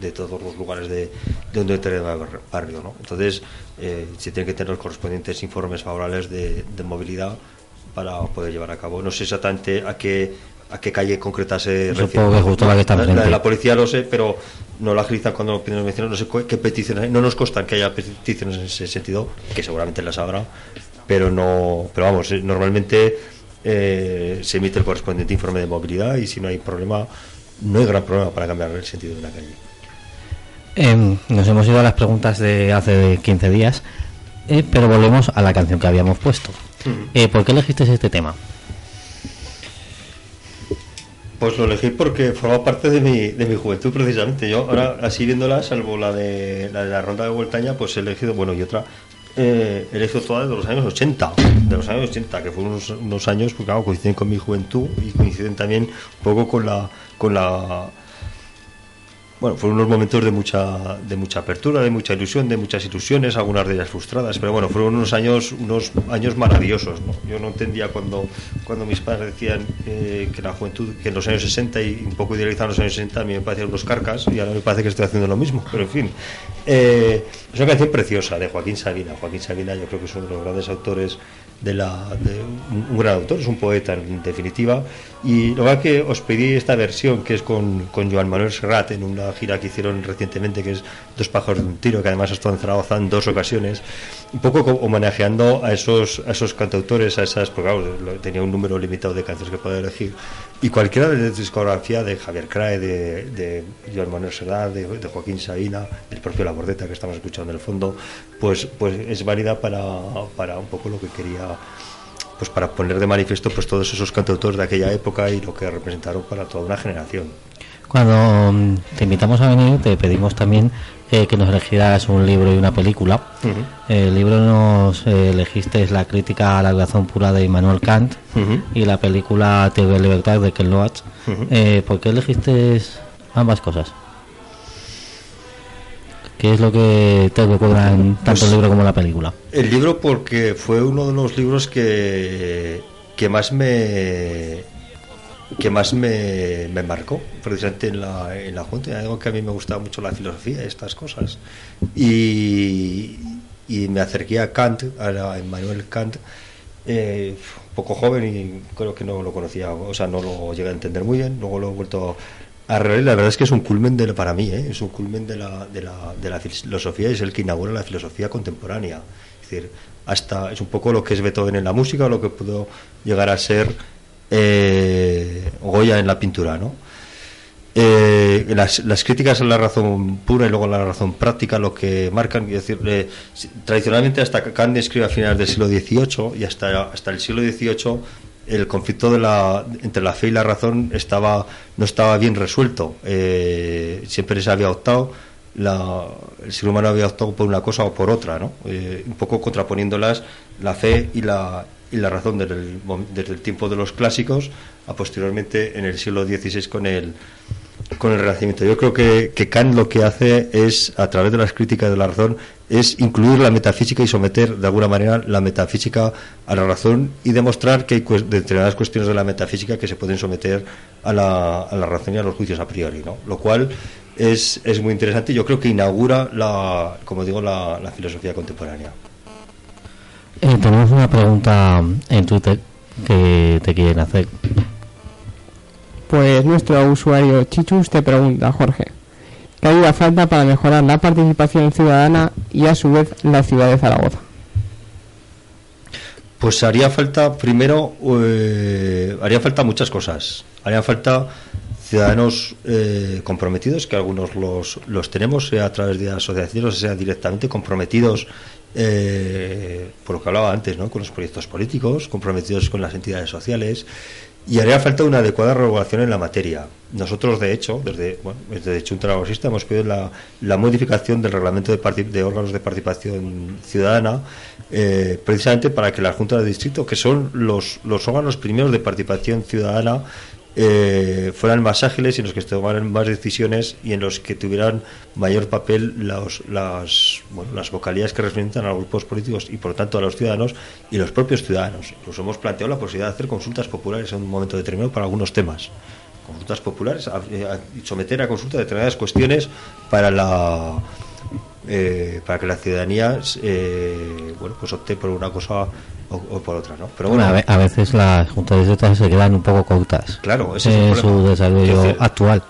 de todos los lugares de, de un determinado barrio, ¿no? Entonces, eh, se tienen que tener los correspondientes informes favorables de, de movilidad para poder llevar a cabo. No sé exactamente a qué a qué calle concreta se justo la que está de presente. la policía lo sé, pero no la agilizan cuando lo piden los vecinos. No sé qué peticiones hay. No nos constan que haya peticiones en ese sentido, que seguramente las habrá, pero no. Pero vamos, eh, normalmente eh, se emite el correspondiente informe de movilidad y si no hay problema, no hay gran problema para cambiar el sentido de una calle. Em, nos hemos ido a las preguntas de hace 15 días, eh, pero volvemos a la canción que habíamos puesto. ¿Por qué elegiste este tema? Pues lo elegí porque forma parte de mi, de mi juventud precisamente. Yo ahora, así viéndola, salvo la de la, de la ronda de Voltaña, pues he elegido, bueno, y otra, eh, el éxito total de los años 80, de los años 80, que fueron unos, unos años, pues claro, coinciden con mi juventud y coinciden también un poco con la, con la bueno, fueron unos momentos de mucha, de mucha apertura, de mucha ilusión, de muchas ilusiones, algunas de ellas frustradas, pero bueno, fueron unos años, unos años maravillosos. Yo no entendía cuando, cuando mis padres decían eh, que la juventud, que en los años 60 y un poco idealizaban los años 60, a mí me parecían unos carcas y ahora me parece que estoy haciendo lo mismo, pero en fin. Eh, es una canción preciosa de Joaquín Sabina. Joaquín Sabina yo creo que es uno de los grandes autores de la un, gran autor, es un poeta en definitiva. Y lo que os pedí esta versión que es con, con Joan Manuel Serrat en una gira que hicieron recientemente, que es Dos pájaros de un tiro, que además ha estado en Zaragoza en dos ocasiones, un poco co- homenajeando a esos, a esos cantautores, a esas, porque claro, tenía un número limitado de canciones que podía elegir. Y cualquiera de la discografía de Javier Crae, de, de Joan Manuel de, Joaquín Sabina, del propio La Bordeta que estamos escuchando en el fondo, pues, pues es válida para, para un poco lo que quería pues para poner de manifiesto pues todos esos cantautores de aquella época y lo que representaron para toda una generación. Cuando mm, te invitamos a venir, te pedimos también eh, que nos elegieras un libro y una película. El libro nos eh, elegiste La crítica a la razón pura de Immanuel Kant y la película de Libertad de Ken Loach. Eh, ¿Por qué elegiste ambas cosas? ¿Qué es lo que te recuerdan tanto Pues- el libro como la película? El libro porque fue uno de los libros que, que más me que más me, me marcó precisamente en la, en la Junta. Algo que a mí me gustaba mucho la filosofía estas cosas. Y, y me acerqué a Kant, a, Immanuel Kant, eh, poco joven y creo que no lo conocía, o sea, no lo llegué a entender muy bien. Luego lo he vuelto a releer. La verdad es que es un culmen de, para mí, ¿eh? es un culmen de la, de, la, de la filosofía es el que inaugura la filosofía contemporánea. Es decir, hasta es un poco lo que es Beethoven en la música lo que pudo llegar a ser eh, Goya en la pintura, ¿no? Eh, las, las críticas a la razón pura y luego a la razón práctica lo que marcan, eh, tradicionalmente hasta que Kant escribe a finales del siglo XVIII y hasta, hasta el siglo XVIII el conflicto entre la fe y la razón estaba no estaba bien resuelto. Siempre se había optado, el ser humano había optado por una cosa o por otra, ¿no? Un poco contraponiéndolas la fe y la, y la razón desde el, desde el tiempo de los clásicos a posteriormente en el siglo XVI con el, con el Renacimiento. Yo creo que, que Kant lo que hace es, a través de las críticas de la razón, es incluir la metafísica y someter de alguna manera la metafísica a la razón y demostrar que hay determinadas cuestiones de la metafísica que se pueden someter a la, a la razón y a los juicios a priori, ¿no? Lo cual es, es muy interesante y yo creo que inaugura, la, como digo, la filosofía contemporánea. Eh, tenemos una pregunta en Twitter que te quieren hacer. Pues nuestro usuario Chichus te pregunta, Jorge, ¿qué haría falta para mejorar la participación ciudadana y a su vez la ciudad de Zaragoza? Pues haría falta, primero, eh, haría falta muchas cosas. Haría falta ciudadanos eh, comprometidos, que algunos los, los tenemos, sea a través de asociaciones, sea directamente comprometidos, eh, por lo que hablaba antes, ¿no? con los proyectos políticos, comprometidos con las entidades sociales. Y haría falta una adecuada regulación en la materia. Nosotros, de hecho, desde, bueno, desde Junta Laborista hemos pedido la, la modificación del reglamento de, órganos de participación ciudadana, eh, precisamente para que las juntas de distrito, que son los, los órganos primeros de participación ciudadana, eh, fueran más ágiles y en los que se tomaran más decisiones y en los que tuvieran mayor papel los- las, bueno, las vocalías que representan a los grupos políticos y por lo tanto a los ciudadanos y los propios ciudadanos. Incluso hemos planteado la posibilidad de hacer consultas populares en un momento determinado para algunos temas. Consultas populares eh, someter a consulta determinadas cuestiones para la eh, para que la ciudadanía eh, bueno pues opte por una cosa o, o por otra, ¿no? Pero bueno, a, ve- a veces las juntas de se quedan un poco cortas. Claro, ese es el problema. su desarrollo Es decir, actual.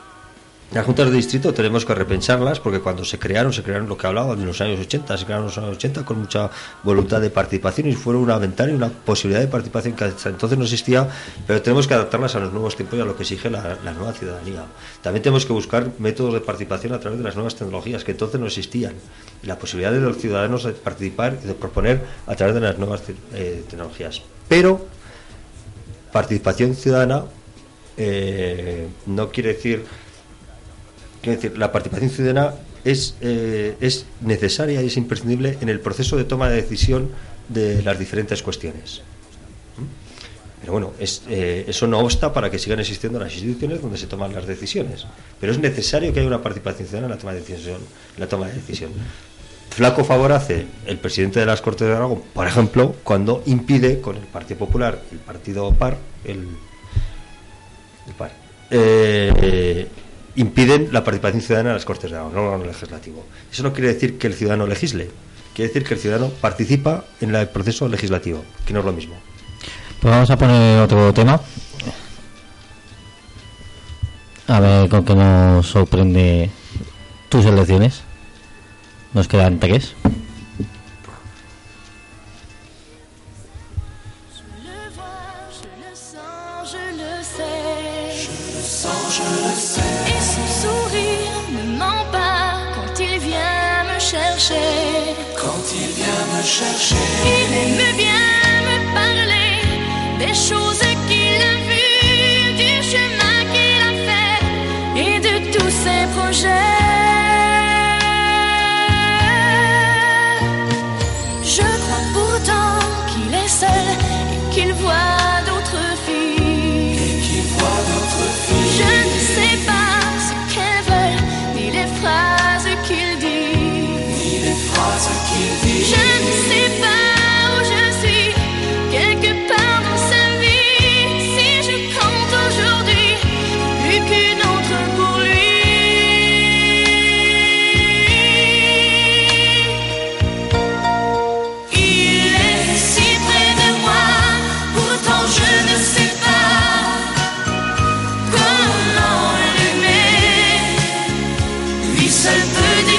Las juntas de distrito tenemos que repensarlas porque cuando se crearon, se crearon lo que hablaba de los años 80, se crearon en los años 80 con mucha voluntad de participación y fueron una ventana y una posibilidad de participación que hasta entonces no existía, pero tenemos que adaptarlas a los nuevos tiempos y a lo que exige la, nueva ciudadanía. También tenemos que buscar métodos de participación a través de las nuevas tecnologías que entonces no existían. Y la posibilidad de los ciudadanos de participar y de proponer a través de las nuevas eh, tecnologías. Pero participación ciudadana eh, no quiere decir Quiero decir, la participación ciudadana es, eh, es necesaria y es imprescindible en el proceso de toma de decisión de las diferentes cuestiones. Pero bueno, eh, eso no obsta para que sigan existiendo las instituciones donde se toman las decisiones. Pero es necesario que haya una participación ciudadana en la toma de decisión. En la toma de decisión. Flaco favor hace el presidente de las Cortes de Aragón, por ejemplo, cuando impide con el Partido Popular, el Partido PAR, el, el PAR, eh, impiden la participación ciudadana en las Cortes de no en el legislativo. Eso no quiere decir que el ciudadano legisle, quiere decir que el ciudadano participa en el proceso legislativo, que no es lo mismo. Pues vamos a poner otro tema. A ver con qué nos sorprende tus elecciones. Nos quedan tres. Il aime bien me parler des choses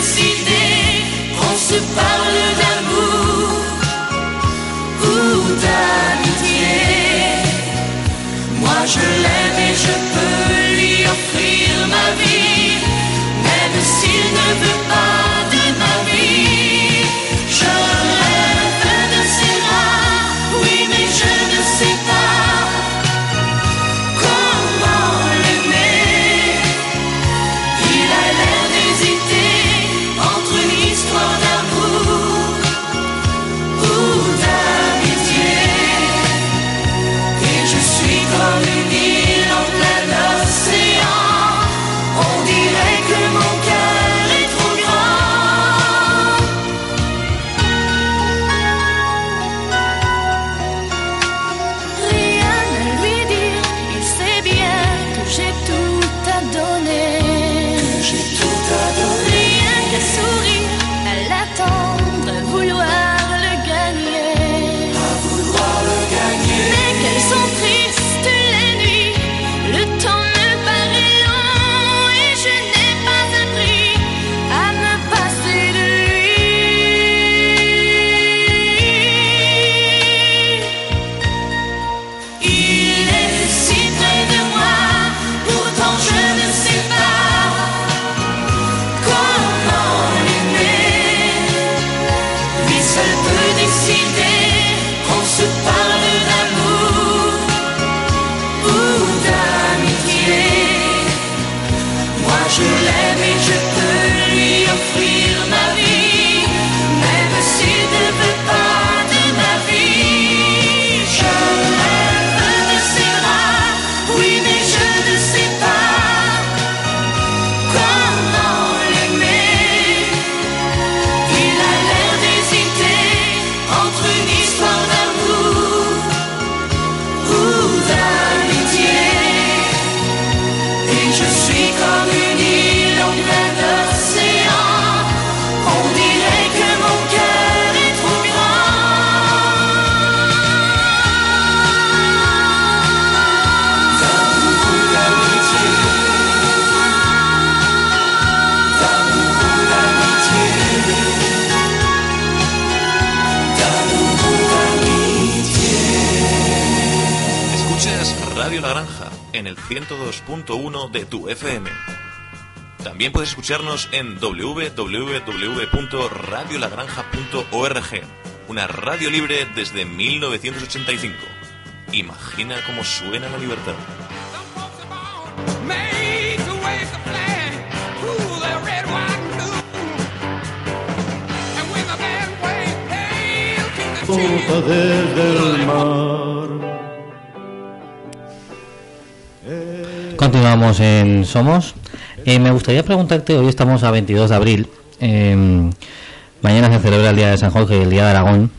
décider qu'on se parle d'amour 102.1 de tu FM. También puedes escucharnos en www.radiolagranja.org, una radio libre desde 1985. Imagina cómo suena la libertad. Desde el mar. Continuamos en Somos. Eh, me gustaría preguntarte, hoy estamos a 22 de abril, eh, mañana se celebra el Día de San Jorge y el Día de Aragón.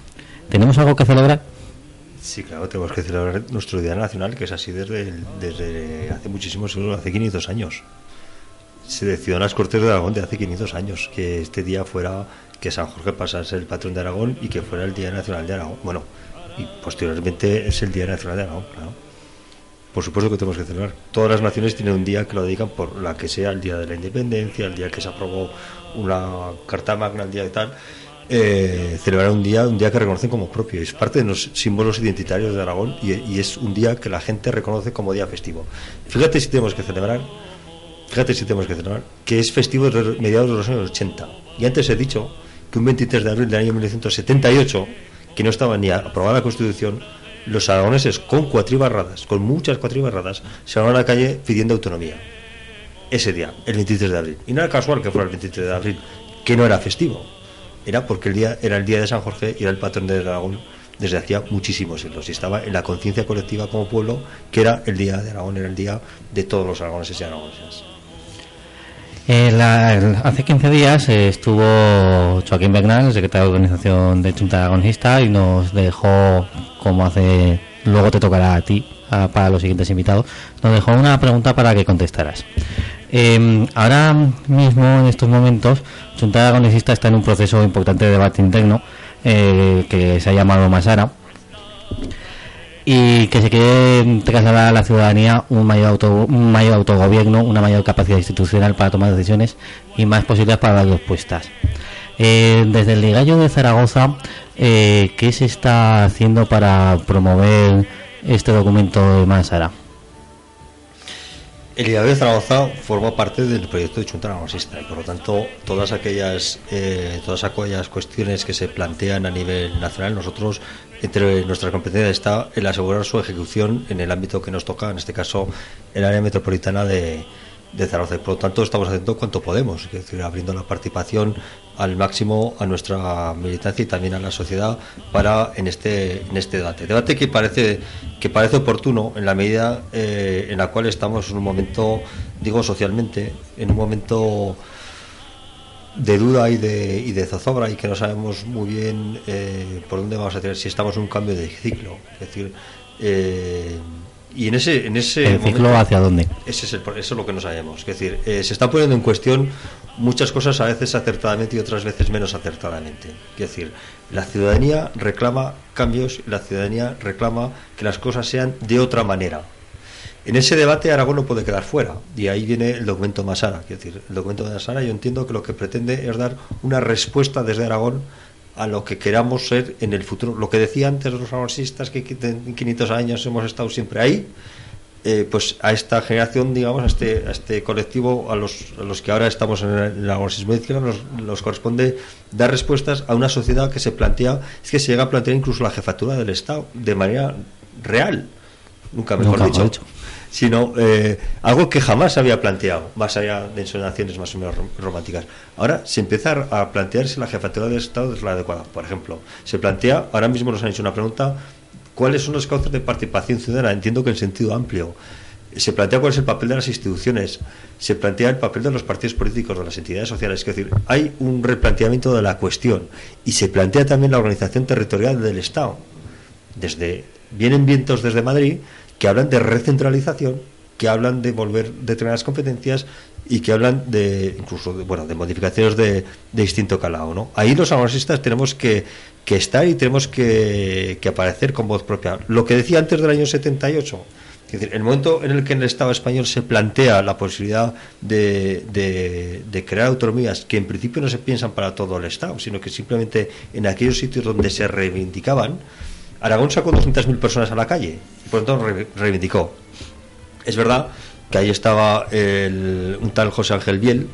¿Tenemos algo que celebrar? Sí, claro, tenemos que celebrar nuestro Día Nacional, que es así desde, desde hace muchísimos siglos, hace 500 años. Se decidió en las Cortes de Aragón de hace 500 años que este día fuera, que San Jorge ser el patrón de Aragón y que fuera el Día Nacional de Aragón. Bueno, y posteriormente es el Día Nacional de Aragón, claro. Por supuesto que tenemos que celebrar. Todas las naciones tienen un día que lo dedican por la que sea, el día de la independencia, el día que se aprobó una carta magna, el día de tal. Eh, celebrar un día, un día que reconocen como propio. Es parte de los símbolos identitarios de Aragón y, y es un día que la gente reconoce como día festivo. Fíjate si tenemos que celebrar, fíjate si tenemos que celebrar, que es festivo desde mediados de los años 80. Y antes he dicho que un 23 de abril del año 1978, que no estaba ni aprobada la Constitución, los aragoneses con cuatribarradas, con muchas cuatribarradas, se van a la calle pidiendo autonomía. Ese día, el 23 de abril. Y no era casual que fuera el 23 de abril, que no era festivo. Era porque el día era el día de San Jorge y era el patrón de Aragón desde hacía muchísimos siglos. Y estaba en la conciencia colectiva como pueblo que era el día de Aragón, era el día de todos los aragoneses y aragonesas. Eh, la- hace 15 días eh, estuvo Joaquín Bernal, el secretario de organización de Junta Aragonista, y nos dejó, como hace, luego te tocará a ti, a- para los siguientes invitados, nos dejó una pregunta para que contestaras. Eh, ahora mismo, en estos momentos, Junta Aragonesista está en un proceso importante de debate interno eh, que se ha llamado Masara y que se quiere trasladar a la ciudadanía un mayor, auto- un mayor autogobierno, una mayor capacidad institucional para tomar decisiones y más posibilidades para dar respuestas. Eh, desde el Ligallo de Zaragoza, eh, ¿qué se está haciendo para promover este documento de Masara? El Liga de Zaragoza forma parte del proyecto de Junta y por lo tanto todas aquellas eh, todas aquellas cuestiones que se plantean a nivel nacional nosotros entre nuestras competencias está el asegurar su ejecución en el ámbito que nos toca en este caso el área metropolitana de, de Zaragoza. Por lo tanto estamos haciendo cuanto podemos es decir abriendo la participación al máximo a nuestra militancia y también a la sociedad para en este en este debate. Debate que parece que parece oportuno en la medida eh, en la cual estamos en un momento digo socialmente en un momento de duda y de, y de zozobra y que no sabemos muy bien eh, por dónde vamos a tirar si estamos en un cambio de ciclo es decir eh, y en ese en ese ¿El ciclo momento- hacia dónde? ese es el, eso es lo que no sabemos. Es decir, eh, se están poniendo en cuestión muchas cosas a veces acertadamente y otras veces menos acertadamente. Es decir, la ciudadanía reclama cambios, la ciudadanía reclama que las cosas sean de otra manera. En ese debate Aragón no puede quedar fuera y ahí viene el documento Masara. Es decir, el documento de Masara yo entiendo que lo que pretende es dar una respuesta desde Aragón a lo que queramos ser en el futuro. Lo que decía antes los aragonesistas, que en 500 años hemos estado siempre ahí, eh, pues a esta generación, digamos, a este, a este colectivo, a los, a los que ahora estamos en el, agonismo de izquierda, nos, corresponde dar respuestas a una sociedad que se plantea, es que se llega a plantear incluso la jefatura del Estado de manera real, nunca mejor Nunca dicho, mejor dicho. Sino eh, algo que jamás había planteado, más allá de ensonaciones más o menos rom- románticas. Ahora se empieza a plantearse la jefatura del Estado es la adecuada. Por ejemplo, se plantea, ahora mismo nos han hecho una pregunta, ¿cuáles son los cauces de participación ciudadana? Entiendo que en sentido amplio. Se plantea cuál es el papel de las instituciones, se plantea el papel de los partidos políticos, de las entidades sociales. Es decir, hay un replanteamiento de la cuestión y se plantea también la organización territorial del Estado desde vienen vientos desde Madrid que hablan de recentralización, que hablan de volver determinadas competencias y que hablan de incluso de, bueno de modificaciones de, de distinto calado, ¿no? Ahí los agonistas tenemos que, que estar y tenemos que, que aparecer con voz propia. Lo que decía antes del año 78, es decir, el momento en el que en el Estado español se plantea la posibilidad de, de crear autonomías que en principio no se piensan para todo el Estado, sino que simplemente en aquellos sitios donde se reivindicaban, Aragón sacó 200.000 personas a la calle y por lo tanto re- reivindicó. Es verdad que ahí estaba el- un tal José Ángel Biel,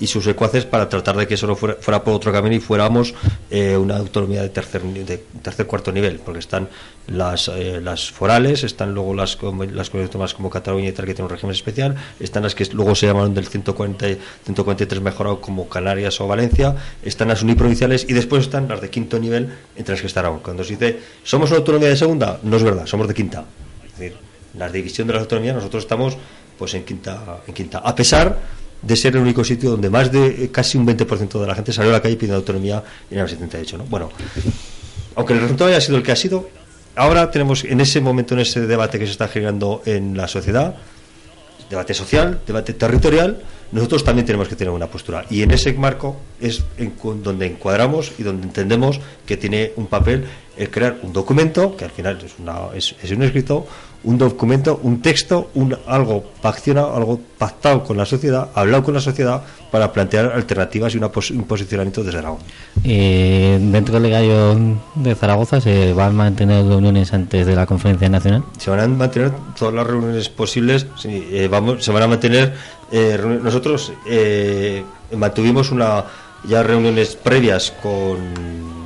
y sus secuaces para tratar de que eso no fuera, fuera por otro camino y fuéramos eh, una autonomía de tercer, de tercer cuarto nivel, porque están las, eh, las forales, están luego las, las comunidades como Cataluña y tal que tienen un régimen especial, están las que luego se llamaron del 140, y 143 mejorado como Canarias o Valencia, están las uniprovinciales y después están las de quinto nivel, entre las que está Aragón. Cuando se dice, ¿somos una autonomía de segunda? No es verdad, somos de quinta. Es decir, la división de las autonomías nosotros estamos pues en quinta, en quinta. A pesar de ser el único sitio donde más de eh, casi un 20% de la gente salió a la calle pidiendo autonomía en el 78, ¿no? Bueno, aunque el resultado haya sido el que ha sido, ahora tenemos en ese momento, en ese debate que se está generando en la sociedad, debate social, debate territorial, nosotros también tenemos que tener una postura. Y en ese marco es donde encuadramos y donde entendemos que tiene un papel el crear un documento, que al final es, una, es un escrito, un documento, un texto, un, algo paccionado, algo pactado con la sociedad, hablado con la sociedad para plantear alternativas y una pos- un posicionamiento desde Aragón. Eh, dentro del gallo de Zaragoza se van a mantener reuniones antes de la conferencia nacional. se van a mantener todas las reuniones posibles sí, eh, vamos se van a mantener eh, nosotros eh, mantuvimos una ya reuniones previas con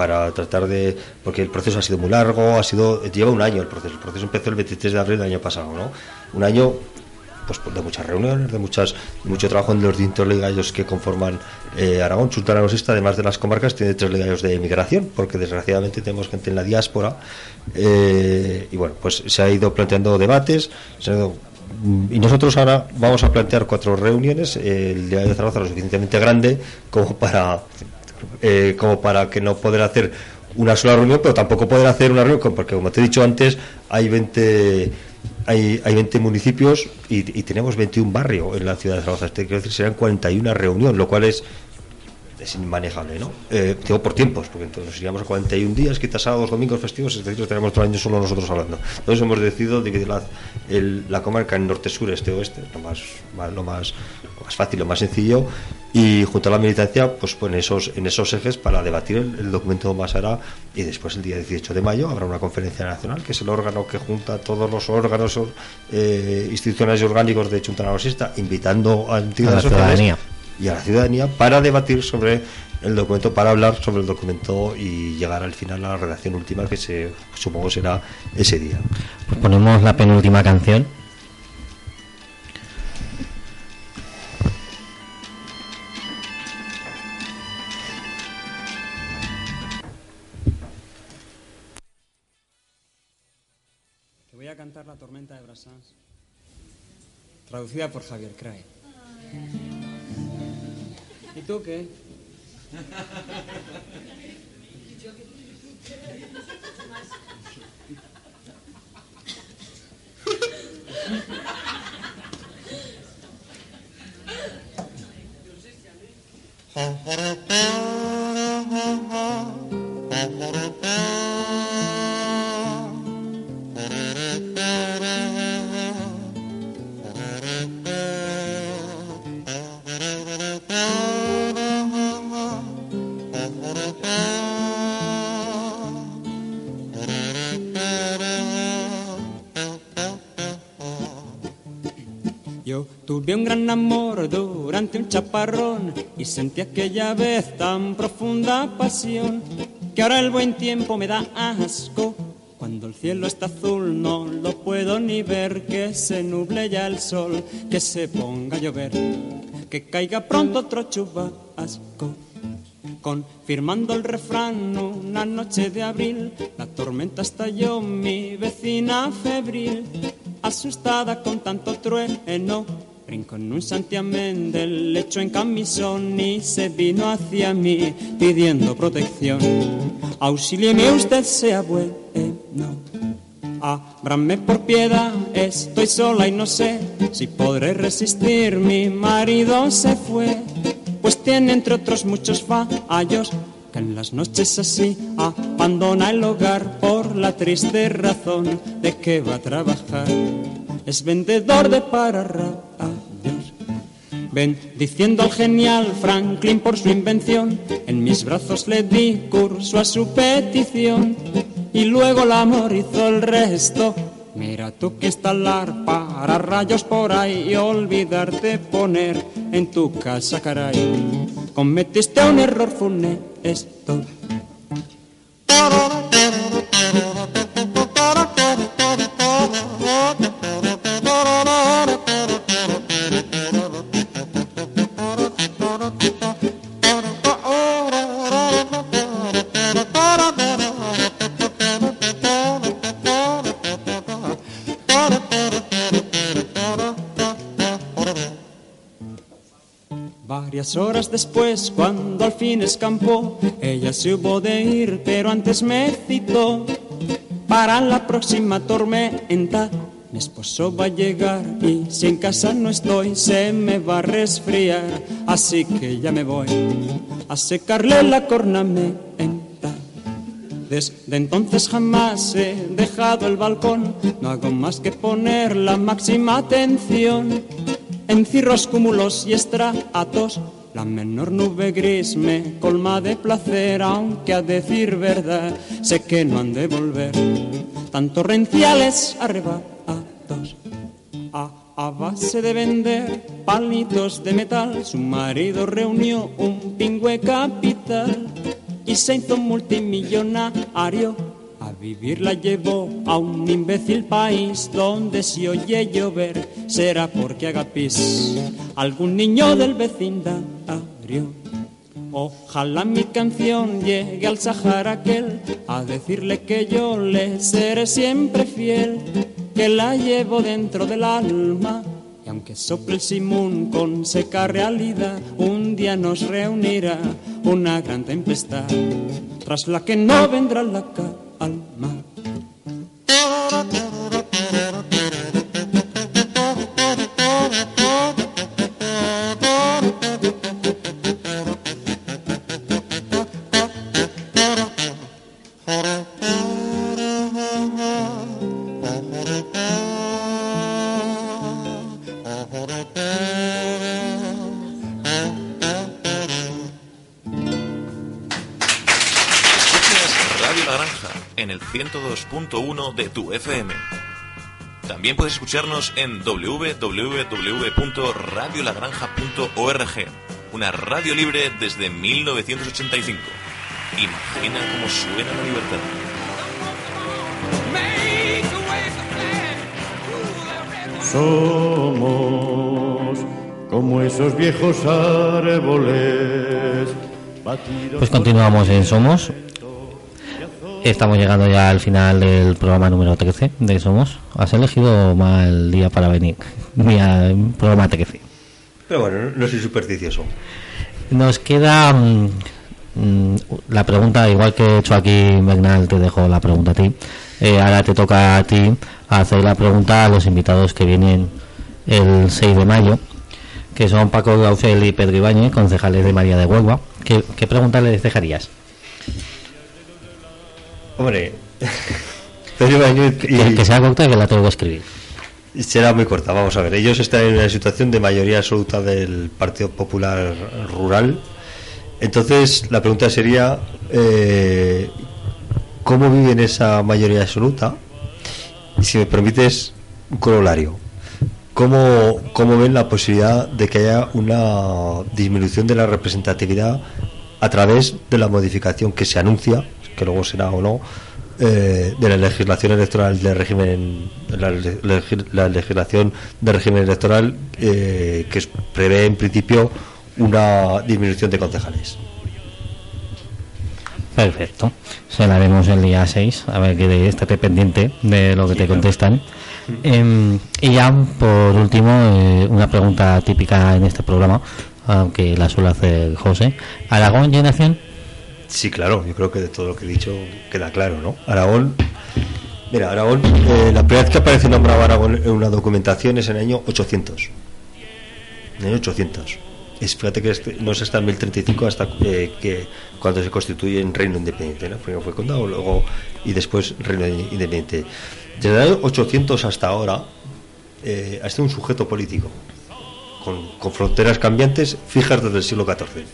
para tratar de porque el proceso ha sido muy largo ha sido lleva un año el proceso el proceso empezó el 23 de abril del año pasado no un año pues de muchas reuniones, de muchas mucho trabajo en los distintos legallos que conforman eh, Aragón. Junta Aragonista, además de las comarcas, tiene tres legallos de emigración, porque desgraciadamente tenemos gente en la diáspora. eh, y bueno, pues se ha ido planteando debates. y nosotros ahora vamos a plantear cuatro reuniones. eh, el día de Zaragoza lo suficientemente grande como para eh, como para que no poder hacer una sola reunión, pero tampoco poder hacer una reunión, porque como te he dicho antes, hay 20 hay, hay 20 municipios y, tenemos 21 barrios en la ciudad de Zaragoza. Este, quiero decir, serán 41 reuniones, lo cual es es inmanejable, ¿no? Eh, digo por tiempos, porque entonces iríamos a 41 días, quizás sábados, domingos, festivos, es decir, tenemos todo el año solo nosotros hablando. Entonces hemos decidido dividir la, el- la comarca en norte, sur, este, oeste, lo más, más- lo más, lo más fácil, lo más sencillo, y junto a la militancia, pues, pues en esos, en esos ejes para debatir el, el documento más hará y después el día 18 de mayo habrá una conferencia nacional, que es el órgano que junta todos los órganos eh, institucionales y orgánicos de Junta Aragonesista, invitando a entidades A la ciudadanía. Y a la ciudadanía para debatir sobre el documento, para hablar sobre el documento y llegar al final a la redacción última que se supongo será ese día. Pues ponemos la penúltima canción. Te voy a cantar La tormenta de Brassens, traducida por Javier Crae. ¿Y tú qué? Tuve un gran amor durante un chaparrón y sentí aquella vez tan profunda pasión que ahora el buen tiempo me da asco. Cuando el cielo está azul no lo puedo ni ver, que se nuble ya el sol, que se ponga a llover, que caiga pronto otro chubasco. Confirmando el refrán, una noche de abril, la tormenta estalló, mi vecina febril, asustada con tanto trueno, brincó en un santiamén del lecho en camisón y se vino hacia mí pidiendo protección. Auxílieme usted, sea bueno. Ábrame por piedad, estoy sola y no sé si podré resistir. Mi marido se fue, pues tiene entre otros muchos fallos que en las noches así abandona el hogar por la triste razón de que va a trabajar. Es vendedor de pararrayos. Bendiciendo al genial Franklin por su invención, en mis brazos le di curso a su petición y luego el amor hizo el resto. Mira tú que instalar para rayos por ahí y olvidarte poner en tu casa, caray. Cometiste un error funesto. Horas después, cuando al fin escampó, ella se hubo de ir, pero antes me citó para la próxima tormenta. Mi esposo va a llegar y si en casa no estoy, se me va a resfriar. Así que ya me voy a secarle la cornamenta. Desde entonces jamás he dejado el balcón, no hago más que poner la máxima atención en cirros, cúmulos y estratos. La menor nube gris me colma de placer, aunque a decir verdad sé que no han de volver tan torrenciales arrebatos. A, a base de vender palitos de metal, su marido reunió un pingüe capital y se hizo multimillonario. Vivir la llevó a un imbécil país donde si oye llover será porque haga pis algún niño del vecindario. Ojalá mi canción llegue al Sahara aquel a decirle que yo le seré siempre fiel, que la llevo dentro del alma. Y aunque sople el simón con seca realidad, un día nos reunirá una gran tempestad, tras la que no vendrá la calma. Escuchas 102.1 de tu FM. También puedes escucharnos en www.radiolagranja.org, una radio libre desde 1985. Imagina cómo suena la libertad. Somos como esos viejos árboles. Pues continuamos en Somos. Estamos llegando ya al final del programa número 13 de Somos. Has elegido mal día para venir. Mira, programa 13. Pero bueno, no soy supersticioso. Nos queda mm, mm, la pregunta, igual que he hecho aquí, Bernal, te dejo la pregunta a ti. Eh, ahora te toca a ti hacer la pregunta a los invitados que vienen el 6 de mayo, que son Paco Gaucel y Pedro Ibáñez, concejales de María de Huelva. ¿Qué, qué pregunta les dejarías? Hombre, y- Que, que sea corta que la tengo que escribir. será muy corta. Vamos a ver, ellos están en una situación de mayoría absoluta del Partido Popular Rural. Entonces, la pregunta sería: eh, ¿cómo viven esa mayoría absoluta? Y si me permites, un corolario. ¿Cómo, ¿Cómo ven la posibilidad de que haya una disminución de la representatividad a través de la modificación que se anuncia, que luego será o no, eh, de la legislación electoral del régimen, la, legi- la legislación del régimen electoral eh, que es- prevé en principio una disminución de concejales? Perfecto. Se la haremos el día 6, a ver que estate pendiente de lo que te contestan. Em, y ya, por último, eh, una pregunta típica en este programa, aunque la suele hacer José. ¿Aragón y Nación? Sí, claro, yo creo que de todo lo que he dicho queda claro, ¿no? Aragón, mira, Aragón, eh, la primera vez que aparece nombrado Aragón en una documentación es en el año 800. En el año 800. Es, fíjate que no es hasta el 1035 hasta eh, que cuando se constituye en reino independiente, ¿no? Primero fue condado, luego y después reino independiente. Desde el año 800 hasta ahora eh, ha sido un sujeto político con, con fronteras cambiantes fijas desde el siglo XIV.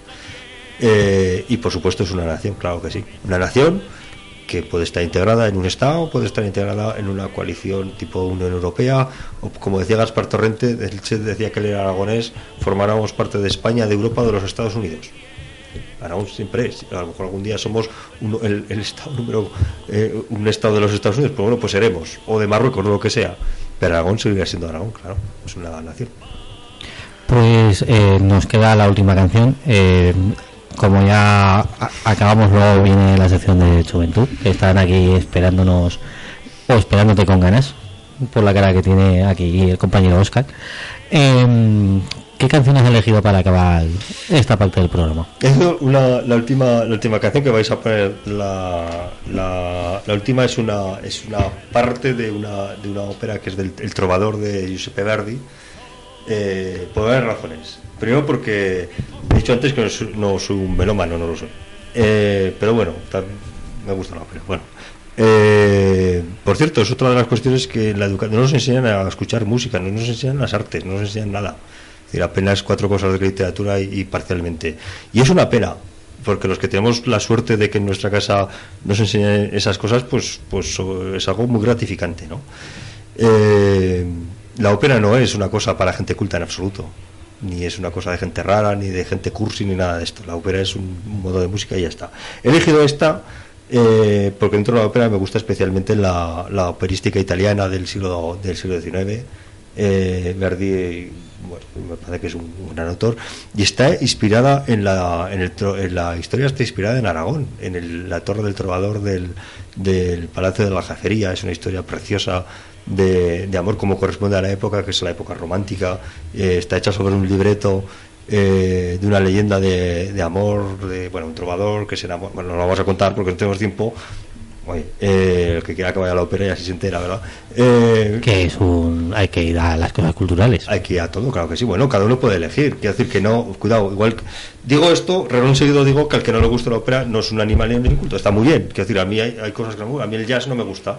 Eh, y por supuesto es una nación, claro que sí. Una nación que puede estar integrada en un Estado, puede estar integrada en una coalición tipo Unión Europea, o como decía Gaspar Torrente, decía que él era aragonés, formáramos parte de España, de Europa, de los Estados Unidos. Aragón siempre es, a lo mejor algún día somos uno- el, Estado número, eh, un Estado de los Estados Unidos, pues bueno, pues seremos, o de Marruecos, o lo que sea, pero Aragón seguirá siendo Aragón, claro, es una nación. Pues eh, nos queda la última canción. eh, como ya acabamos, luego viene la sección de Juventud, están aquí esperándonos o esperándote con ganas, por la cara que tiene aquí el compañero Oscar. Em, ¿Qué canción has elegido para acabar esta parte del programa? Es la última la última canción que vais a poner la, la, última es una es una parte de una de una ópera que es del El trovador de Giuseppe Verdi eh, por varias razones primero porque he dicho antes que no soy, un melómano no lo soy Eh, pero bueno me gusta la ópera bueno eh, por cierto, es otra de las cuestiones que la no nos enseñan a escuchar música, no nos enseñan las artes, no nos enseñan nada. Es decir, apenas cuatro cosas de literatura y, parcialmente. Y es una pena, porque los que tenemos la suerte de que en nuestra casa nos enseñen esas cosas, pues, pues es algo muy gratificante, ¿no? Eh, la ópera no es una cosa para gente culta en absoluto, ni es una cosa de gente rara, ni de gente cursi, ni nada de esto. La ópera es un, modo de música y ya está. He elegido esta eh, porque dentro de la ópera me gusta especialmente la, operística italiana del siglo, del siglo XIX. Eh, Verdi, bueno, me parece que es un, gran autor, y está inspirada en la, en, el, en la historia, está inspirada en Aragón, en el- la torre del trovador del, del Palacio de la Jacería. Es una historia preciosa de, de amor como corresponde a la época, que es la época romántica. Eh, está hecha sobre un libreto eh, de una leyenda de, de amor, de bueno, un trovador que se enamora. Bueno, no lo vamos a contar porque no tenemos tiempo. Oye, eh, el que quiera que vaya a la ópera y así se entera, ¿verdad? Eh, Que es un. Hay que ir a las cosas culturales. hay que ir a todo, claro que sí. Bueno, cada uno puede elegir. Quiero decir que no, cuidado, igual. digo esto, reloj seguido digo que al que no le gusta la ópera no es un animal ni un inculto. Está muy bien. Quiero decir, a mí hay, hay cosas que no me gustan. A mí el jazz no me gusta.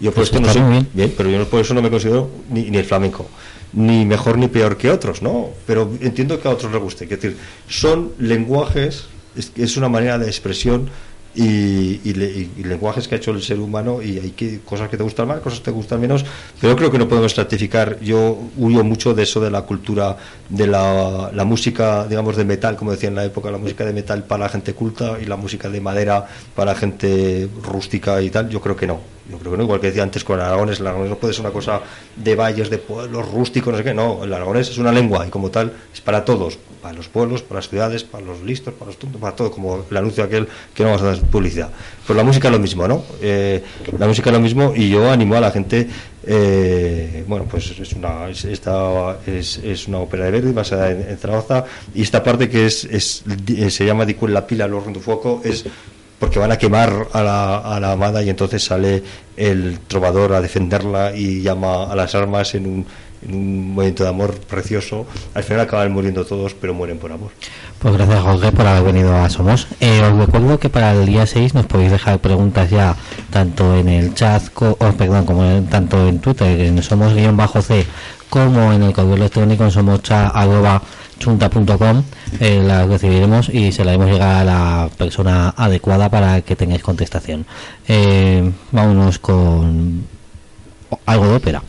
Yo por Pues esto no está soy bien. pero yo no- por eso no me considero ni, ni el flamenco. Ni mejor ni peor que otros, ¿no? Pero entiendo que a otros les guste. Quiero decir, son lenguajes, es, es una manera de expresión y, y le- y- y lenguajes que ha hecho el ser humano y hay que, cosas que te gustan más, cosas que te gustan menos, pero yo creo que no podemos estratificar. Yo huyo mucho de eso de la cultura, de la, la música, digamos, de metal, como decía en la época, la música de metal para la gente culta y la música de madera para la gente rústica y tal. Yo creo que no. Yo creo que no, igual que decía antes con Aragones, el aragonés no puede ser una cosa de valles, de pueblos rústicos, no sé qué, no, el aragonés es una lengua y como tal es para todos, para los pueblos, para las ciudades, para los listos, para los tontos, para todo, como el anuncio aquel que no vamos a dar publicidad. Pues la música es lo mismo, ¿no? Eh, la música es lo mismo y yo animo a la gente, eh, bueno, pues es una, es, esta es, una ópera de Verdi basada en, en Zaragoza y esta parte que es, es se llama Di la pila, lo rondo fuoco, es porque van a quemar a la, a la amada y entonces sale el trovador a defenderla y llama a las armas en un, en un momento de amor precioso. Al final acaban muriendo todos, pero mueren por amor. Pues gracias Jorge por haber venido a Somos. Eh, os recuerdo que para el día 6 nos podéis dejar preguntas ya tanto en el chat, co- oh, perdón, como en- tanto en Twitter, en somos-c, como en el correo electrónico en somoscha.chunta.com. Eh, las recibiremos y se la haremos llegar a la persona adecuada para que tengáis contestación. Eh, vámonos con algo de ópera.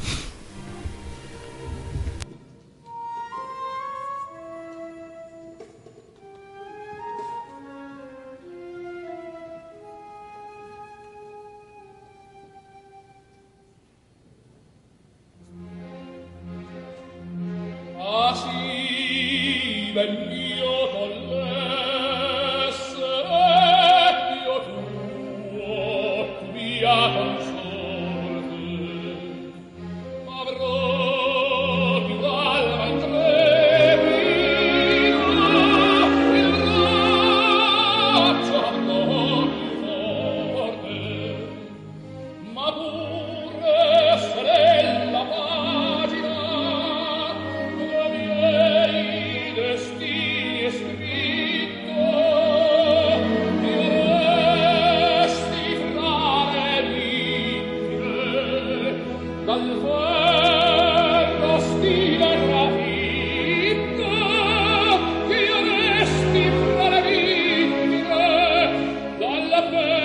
Friday.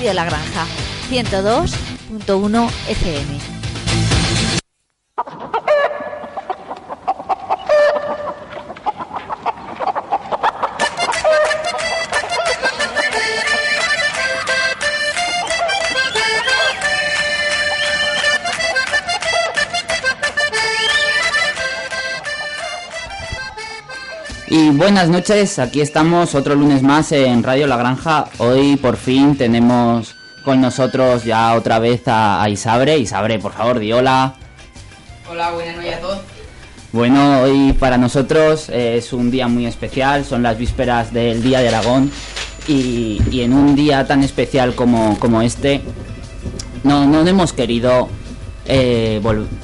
Radio La Granja, 102.1 FM. Buenas noches, aquí estamos otro lunes más en Radio La Granja. Hoy por fin tenemos con nosotros ya otra vez a, a Isabre. Isabre, por favor, di hola. Hola, buenas noches a todos. Bueno, hoy para nosotros es un día muy especial, son las vísperas del Día de Aragón y, y en un día tan especial como, como este no, no hemos querido eh,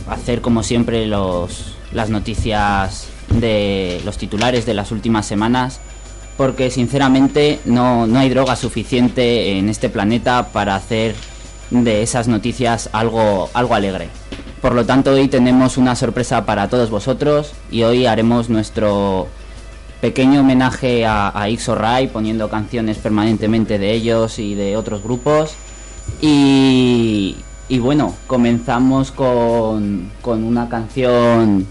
hacer como siempre los, las noticias de los titulares de las últimas semanas porque sinceramente no, no hay droga suficiente en este planeta para hacer de esas noticias algo, algo alegre. Por lo tanto, hoy tenemos una sorpresa para todos vosotros y hoy haremos nuestro pequeño homenaje a, a Ixo Ray poniendo canciones permanentemente de ellos y de otros grupos. Y, y bueno, comenzamos con, con una canción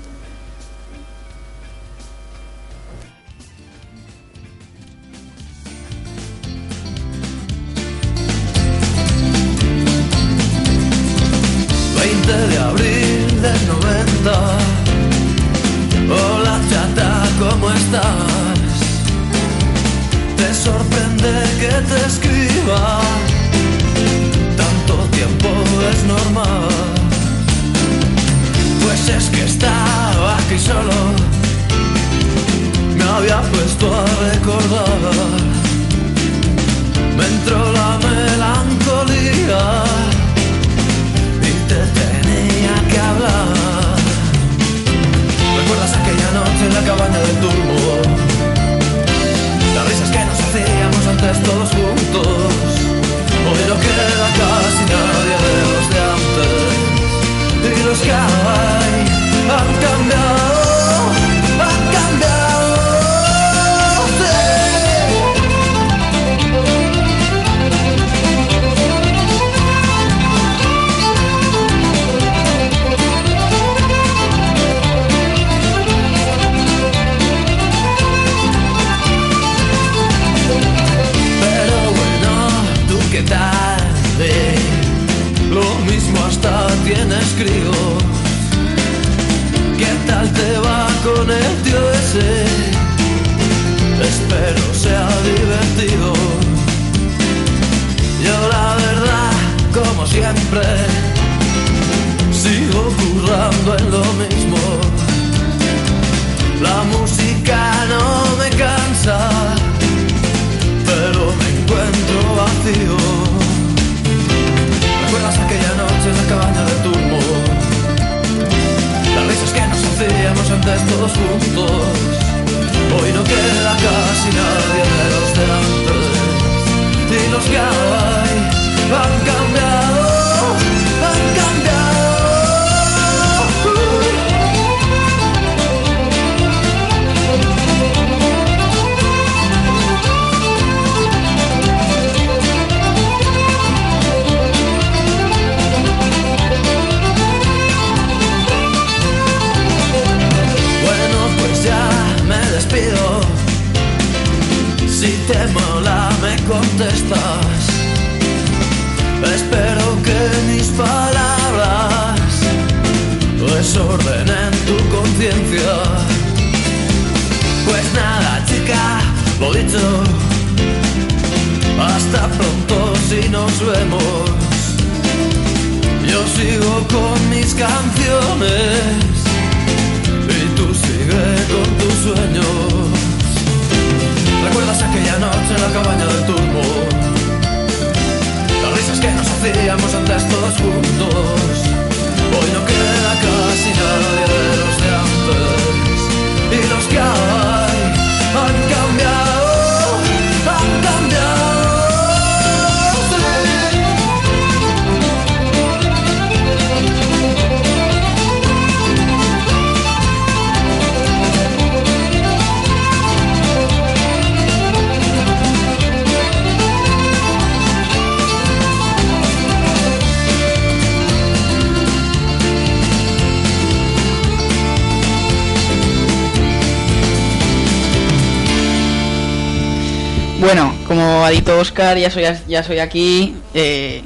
Oscar, ya soy, ya soy aquí. eh,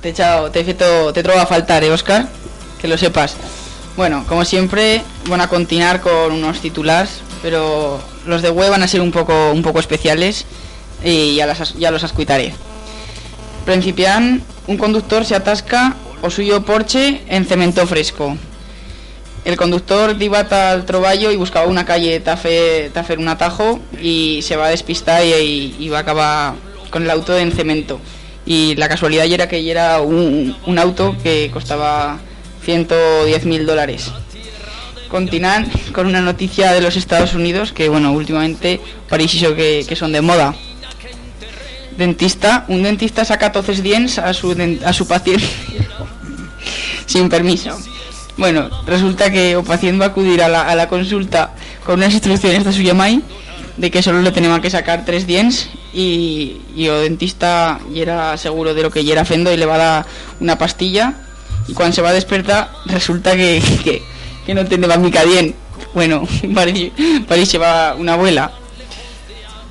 te he echado, te he feito- te trobo a faltar, eh, Oscar, que lo sepas. Bueno, como siempre, van a continuar con unos titulares, pero los de web van a ser un poco, un poco especiales y ya, las, as- ya los ascuitaré. Principian, un conductor se atasca o suyo Porsche en cemento fresco. El conductor divata al troballo y buscaba una calle tafe, tafer un atajo y se va a despistar y va a acabar con el auto en cemento. Y la casualidad era que era un, un auto que costaba 110 mil dólares. Continúan con una noticia de los Estados Unidos que, bueno, últimamente parece que, que son de moda. Dentista, un dentista saca toces dientes a su, a su paciente sin permiso. Bueno, resulta que o paciente va a acudir a la, a la consulta con unas instrucciones de su yamai de que solo le tenemos que sacar tres dientes y, y o dentista y era seguro de lo que era fendo y le va a dar una pastilla y cuando se va a despertar resulta que, que, que no tiene mica bien. Bueno, parece, parece va una abuela.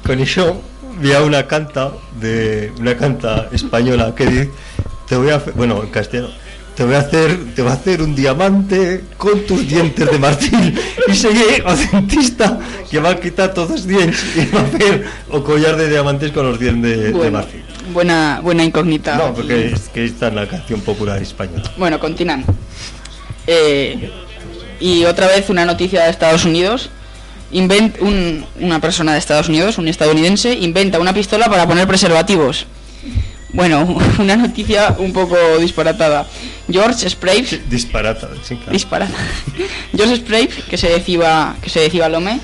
Con eso había una canta de una canta española que dice te voy a bueno en castellano te voy a hacer te voy a hacer un diamante con tus dientes de marfil y sigue o dentista que va a quitar todos los dientes y va a hacer o collar de diamantes con los dientes de, de Bueno, marfil buena, buena incógnita. no porque es que está en la canción popular española Bueno, continúan. Eh, y otra vez una noticia de Estados Unidos. Invent, un- una persona de Estados Unidos, un estadounidense, inventa una pistola para poner preservativos. Bueno, una noticia un poco disparatada. George Sprague, disparata sí, claro. disparada. George Sprague, que se decía que se decía Lome,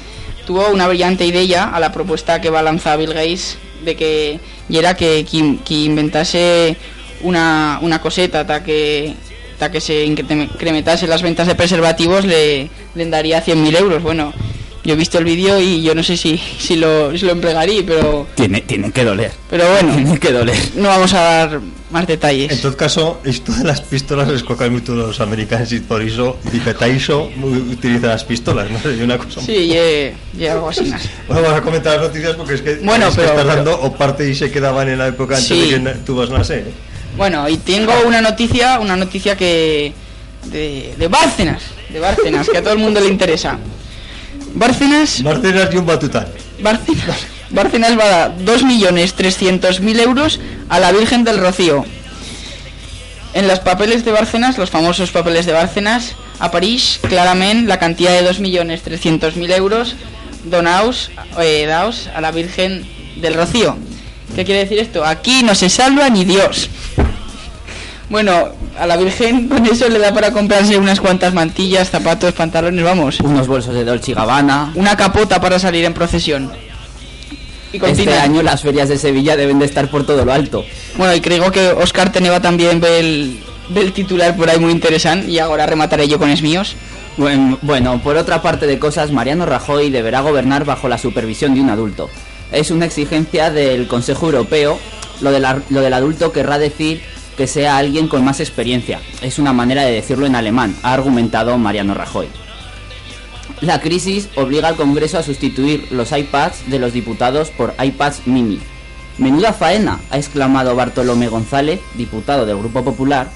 tuvo una brillante idea a la propuesta que va a lanzar Bill Gates de que y era que, que, que inventase una, una coseta ta que ta que se incre- incrementase las ventas de preservativos le, le daría 100.000 euros. Bueno, yo he visto el vídeo y yo no sé si, si, lo, si lo emplearía, pero, Tiene, tiene que doler. pero bueno, Tiene que doler. no vamos a dar más detalles. En todo caso, esto de las pistolas les cocan mucho los americanos y por eso, dice Taiso, utiliza las pistolas, no sé, una cosa. Sí, y, y algo así. más. Bueno, vamos a comentar las noticias porque es que, Bueno, es que pero- estás pero- dando o parte y se quedaban en la época antes Sí. de que tú vas a nacer. ¿eh? Bueno, y tengo una noticia, una noticia que de, de Bárcenas, de Bárcenas, que a todo el mundo le interesa. Bárcenas, Bárcenas y un batután. Bárcenas, Bárcenas va a dar 2.300.000 euros a la Virgen del Rocío. En los papeles de Bárcenas, los famosos papeles de Bárcenas, a París, claramente la cantidad de 2.300.000 euros donaos, eh, daos a la Virgen del Rocío. ¿Qué quiere decir esto? Aquí no se salva ni Dios. Bueno, a la Virgen con eso le da para comprarse unas cuantas mantillas, zapatos, pantalones, vamos. Unos bolsos de Dolce y Gabbana. Una capota para salir en procesión. Y Este año las ferias de Sevilla deben de estar por todo lo alto. Bueno, y creo que Oscar Teneva también ve el, ve el titular por ahí muy interesante y ahora remataré yo con es míos. Buen- Bueno, por otra parte de cosas, Mariano Rajoy deberá gobernar bajo la supervisión de un adulto. Es una exigencia del Consejo Europeo. Lo, de la- lo del adulto querrá decir que sea alguien con más experiencia. Es una manera de decirlo en alemán, ha argumentado Mariano Rajoy. La crisis obliga al Congreso a sustituir los iPads de los diputados por iPads mini. Menuda faena, ha exclamado Bartolomé González, diputado del Grupo Popular,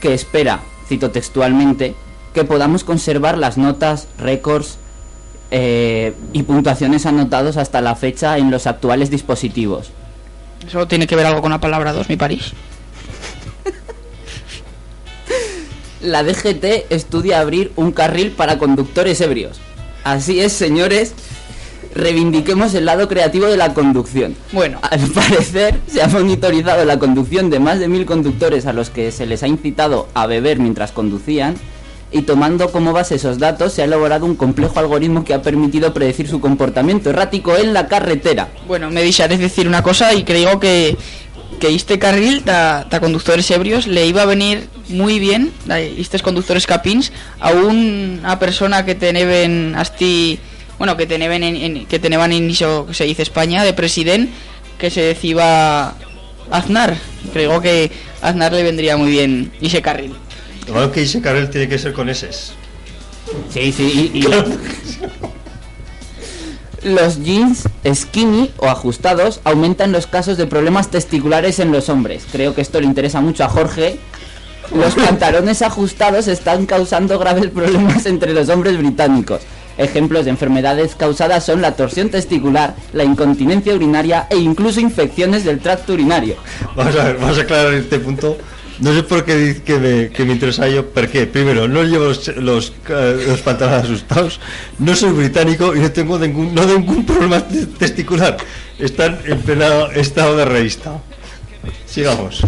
que espera, cito textualmente, que podamos conservar las notas, récords eh, y puntuaciones anotados hasta la fecha en los actuales dispositivos. Eso tiene que ver algo con la palabra 2, mi París. La DGT estudia abrir un carril para conductores ebrios. Así es, señores, reivindiquemos el lado creativo de la conducción. Bueno, Al parecer, se ha monitorizado la conducción de más de mil conductores a los que se les ha incitado a beber mientras conducían y tomando como base esos datos se ha elaborado un complejo algoritmo que ha permitido predecir su comportamiento errático en la carretera. bueno, me deixaréis decir una cosa y creo que, que este carril ta, ta conductores ebrios le iba a venir muy bien, a estos conductores capins, a una persona que teneven asti, bueno, que teneven en, en- que teneban en iso que se dice España de presidente que se decía Aznar. Creo que Aznar le vendría muy bien ese carril. Lo que ese carril tiene que ser con S. Sí, sí, y, y- Los jeans skinny o ajustados aumentan los casos de problemas testiculares en los hombres. Creo que esto le interesa mucho a Jorge. Los pantalones ajustados están causando graves problemas entre los hombres británicos. Ejemplos de enfermedades causadas son la torsión testicular, la incontinencia urinaria e incluso infecciones del tracto urinario. Vamos a ver, vamos a aclarar este punto. No sé por qué dice que me, que me interesa yo, porque primero, no llevo los, los, eh, los pantalones asustados, no soy británico y no tengo ningún, no ningún problema te- testicular. Están en pleno estado de revista. Sigamos.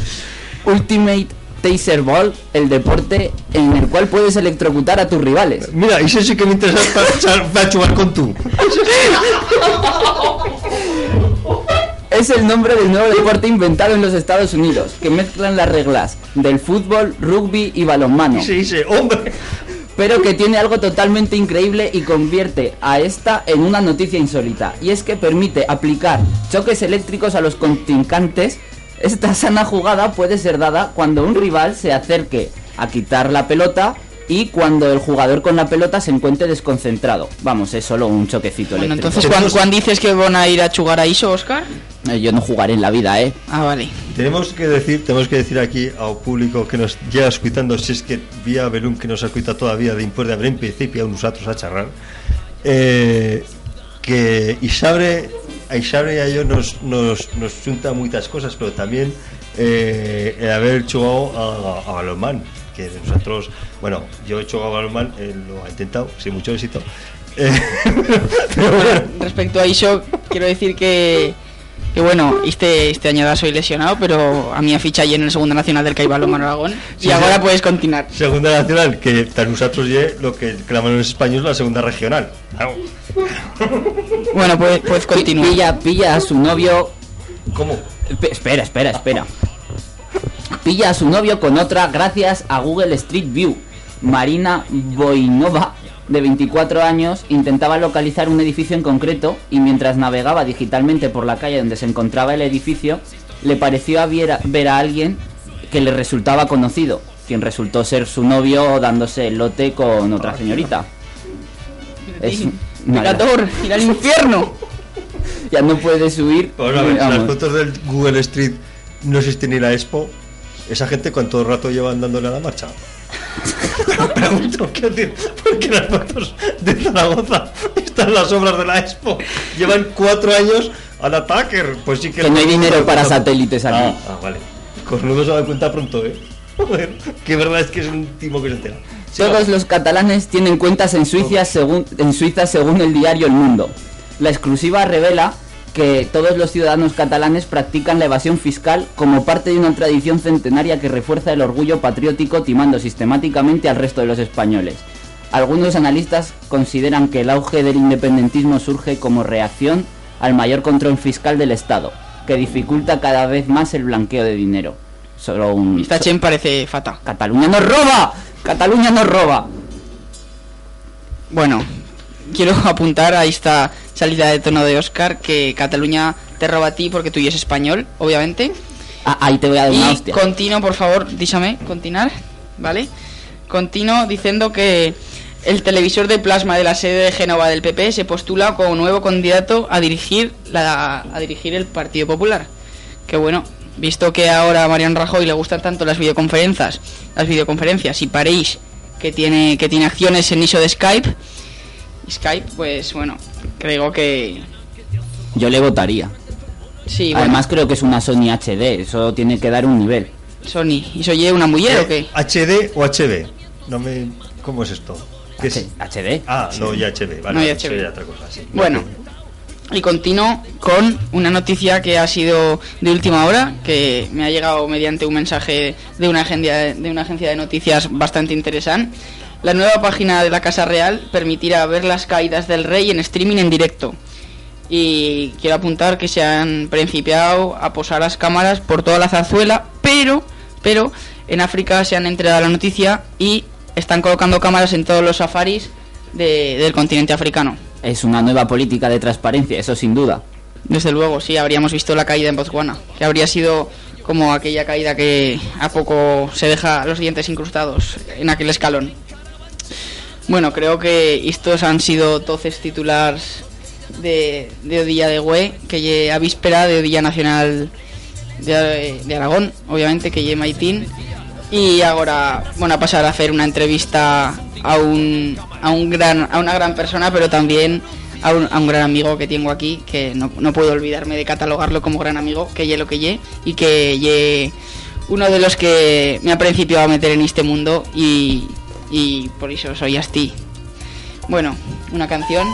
Ultimate Taser Ball, el deporte en el cual puedes electrocutar a tus rivales. Mira, ese sí que me interesa para, para jugar con tú. Es el nombre del nuevo deporte inventado en los Estados Unidos, que mezclan las reglas del fútbol, rugby y balonmano. Sí, sí, hombre. Pero que tiene algo totalmente increíble y convierte a esta en una noticia insólita. Y es que permite aplicar choques eléctricos a los contrincantes. Esta sana jugada puede ser dada cuando un rival se acerque a quitar la pelota y cuando el jugador con la pelota se encuentre desconcentrado. Vamos, es solo un choquecito Bueno, eléctrico. entonces, ¿cuán, cuán dices que van a ir a jugar a iso, Oscar? Eh, Yo no jugaré en la vida, ¿eh? Ah, vale. Tenemos que decir, tenemos que decir aquí al público que nos llega escuchando, si es que vía Belún que nos escucha todavía de después de haber empezado a nosotros a charrar, eh, que Isabre, a Isabre y a yo nos, nos, nos junta muchas cosas, pero también eh, el haber jugado a, a balonmán, que nosotros, bueno, yo he jugado a balonmán, él lo ha intentado, sin mucho éxito. Eh, pero bueno, Respecto a eso, quiero decir que, que bueno, este, este año soy lesionado, pero a mí ficha allí en el Segunda Nacional del Caibalo Aragón. Sí, y ahora sí. puedes continuar. Segunda nacional, que para nosotros ye lo que claman los españoles la segunda regional. Claro. Bueno, puedes, puedes continuar. Pilla, pilla a su novio. ¿Cómo? Pe- espera, espera, espera. Pilla a su novio con otra gracias a Google Street View. Marina Boinova, de 24 años, intentaba localizar un edificio en concreto y mientras navegaba digitalmente por la calle donde se encontraba el edificio, le pareció a ver, a- ver a alguien que le resultaba conocido, quien resultó ser su novio dándose el lote con otra señorita. Es Pecador, ir al infierno. ya no puedes huir. Vamos a ver, las fotos del Google Street no existe ni la Expo. Esa gente cuánto rato llevan dándole a la marcha. Pregunto, quiero decir, ¿por qué las fotos de Zaragoza están las obras de la Expo? Llevan cuatro años al ataque. Pues sí que... Que no hay dinero para satélites aquí. Ah, ah, vale. Cornudo se da cuenta pronto, ¿eh? Joder, que verdad es que es un timo que se entera. Sí, Todos va. los catalanes tienen cuentas en Suiza, según, en Suiza según el diario El Mundo. La exclusiva revela que todos los ciudadanos catalanes practican la evasión fiscal como parte de una tradición centenaria que refuerza el orgullo patriótico timando sistemáticamente al resto de los españoles. Algunos analistas consideran que el auge del independentismo surge como reacción al mayor control fiscal del Estado, que dificulta cada vez más el blanqueo de dinero. Solo un... Esta Chen parece fata. Cataluña nos roba. Cataluña nos roba. Bueno, quiero apuntar a esta salida de tono de Oscar que Cataluña te roba a ti porque tú y es español, obviamente. Ah, ahí te voy a dar una Y hostia. continuo, por favor, dísame, continuar, ¿vale? Continuo diciendo que el televisor de plasma de la sede de Génova del PP se postula como nuevo candidato a dirigir la, a dirigir el Partido Popular. Que bueno, visto que ahora a Mariano Rajoy le gustan tanto las videoconferencias, las videoconferencias y París que tiene que tiene acciones en ISO de Skype, Skype, pues bueno, creo que Yo le votaría. sí, bueno, Además creo que es una Sony HD, eso tiene que dar un nivel. Sony, ¿y soy una mujer o qué? ¿HD o HB? No me... ¿Cómo es esto? ¿Qué es? HD. Ah, no, ya HB. Vale, No, otra cosa, sí. Bueno, y continuo con una noticia que ha sido de última hora, que me ha llegado mediante un mensaje de una agencia de, una agencia de noticias bastante interesante. La nueva página de la Casa Real permitirá ver las caídas del rey en streaming en directo. Y quiero apuntar que se han principiado a posar las cámaras por toda la zarzuela, pero, pero en África se han entregado la noticia y están colocando cámaras en todos los safaris de- del continente africano. Es una nueva política de transparencia, eso sin duda. Desde luego, sí, habríamos visto la caída en Botswana, que habría sido como aquella caída que a poco se deja los dientes incrustados en aquel escalón. Bueno, creo que estos han sido toces titulares de, de Día de Güe, que lle a víspera de Día Nacional de, Aragón, obviamente, que lle Maitín. Y ahora, bueno, a pasar a hacer una entrevista a un, a un gran, a una gran persona, pero también a un, a un gran amigo que tengo aquí, que no, no puedo olvidarme de catalogarlo como gran amigo, que ye lo que ye, y que ye uno de los que me ha principiado a meter en este mundo y, y por eso soy así. Bueno, una canción.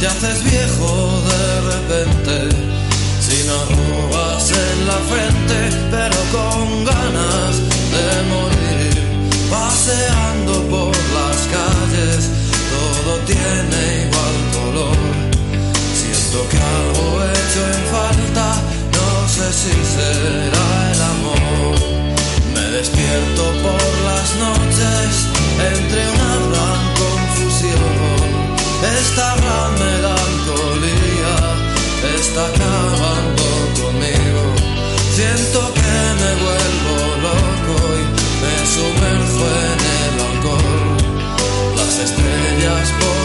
Te haces viejo de repente, sin arrugas en la frente, pero con ganas de morir. Paseando por las calles, todo tiene igual color. Siento que algo he hecho en falta, no sé si será el amor. Me despierto por las noches entre una estrellas por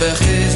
vergeet.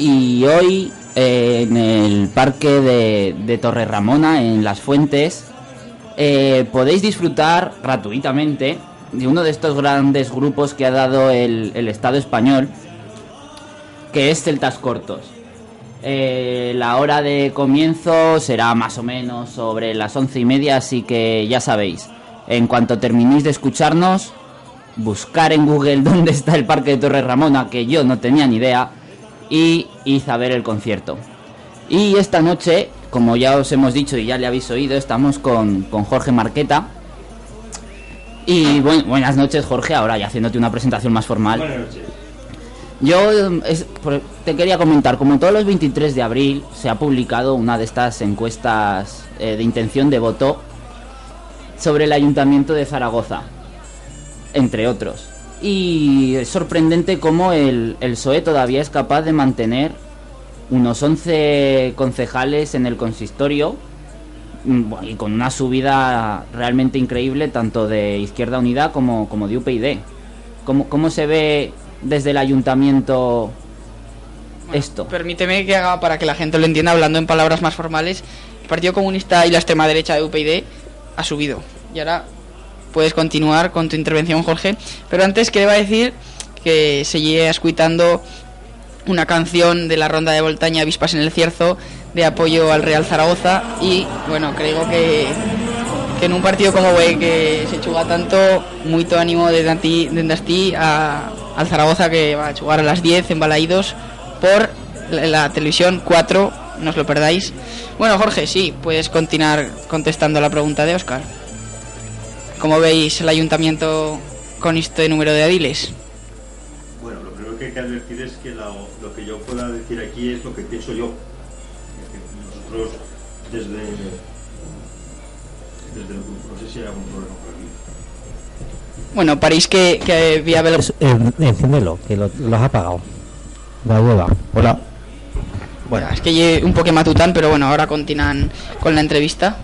Y hoy eh, en el parque de, Torre Ramona, en Las Fuentes, eh, podéis disfrutar gratuitamente de uno de estos grandes grupos que ha dado el, el Estado español, que es Celtas Cortos. Eh, la hora de comienzo será más o menos sobre las once y media, así que ya sabéis, en cuanto terminéis de escucharnos, buscar en Google dónde está el parque de Torre Ramona, que yo no tenía ni idea, y id a ver el concierto. Y esta noche, como ya os hemos dicho y ya le habéis oído, estamos con, con Jorge Marqueta. Y buen- buenas noches, Jorge, ahora ya haciéndote una presentación más formal. Yo em, es- por- te quería comentar, como todos los 23 de abril se ha publicado una de estas encuestas eh, de intención de voto sobre el Ayuntamiento de Zaragoza, entre otros. Y es sorprendente cómo el, el PSOE todavía es capaz de mantener unos 11 concejales en el consistorio mm, y con una subida realmente increíble tanto de Izquierda Unida como, como de UPyD. ¿Cómo, ¿Cómo se ve desde el ayuntamiento esto? Permíteme que haga para que la gente lo entienda hablando en palabras más formales. El Partido Comunista y la extrema derecha de UPyD ha subido. Y ahora puedes continuar con tu intervención, Jorge. Pero antes quería decir que seguía escuchando una canción de la ronda de Voltaña Avispas en el Cierzo de apoyo al Real Zaragoza y bueno, creo que, que en un partido como hoy que se chuga tanto, mucho ánimo desde ti, a, al Zaragoza que va a jugar a las 10 en Balaídos por la, la televisión 4, no os lo perdáis. Bueno, Jorge, sí, puedes continuar contestando la pregunta de Oscar. ¿Cómo veis el ayuntamiento con este número de ediles? Bueno, lo primero que hay que advertir es que lo que yo pueda decir aquí es lo que pienso yo. Nosotros, desde. desde el- no sé si hay algún problema por aquí. Bueno, parís que, que vía Bel- Eh, enciéndelo, que lo, lo has apagado. La hueva. Hola. Bueno, es que un poco matután, pero bueno, ahora continúan con la entrevista.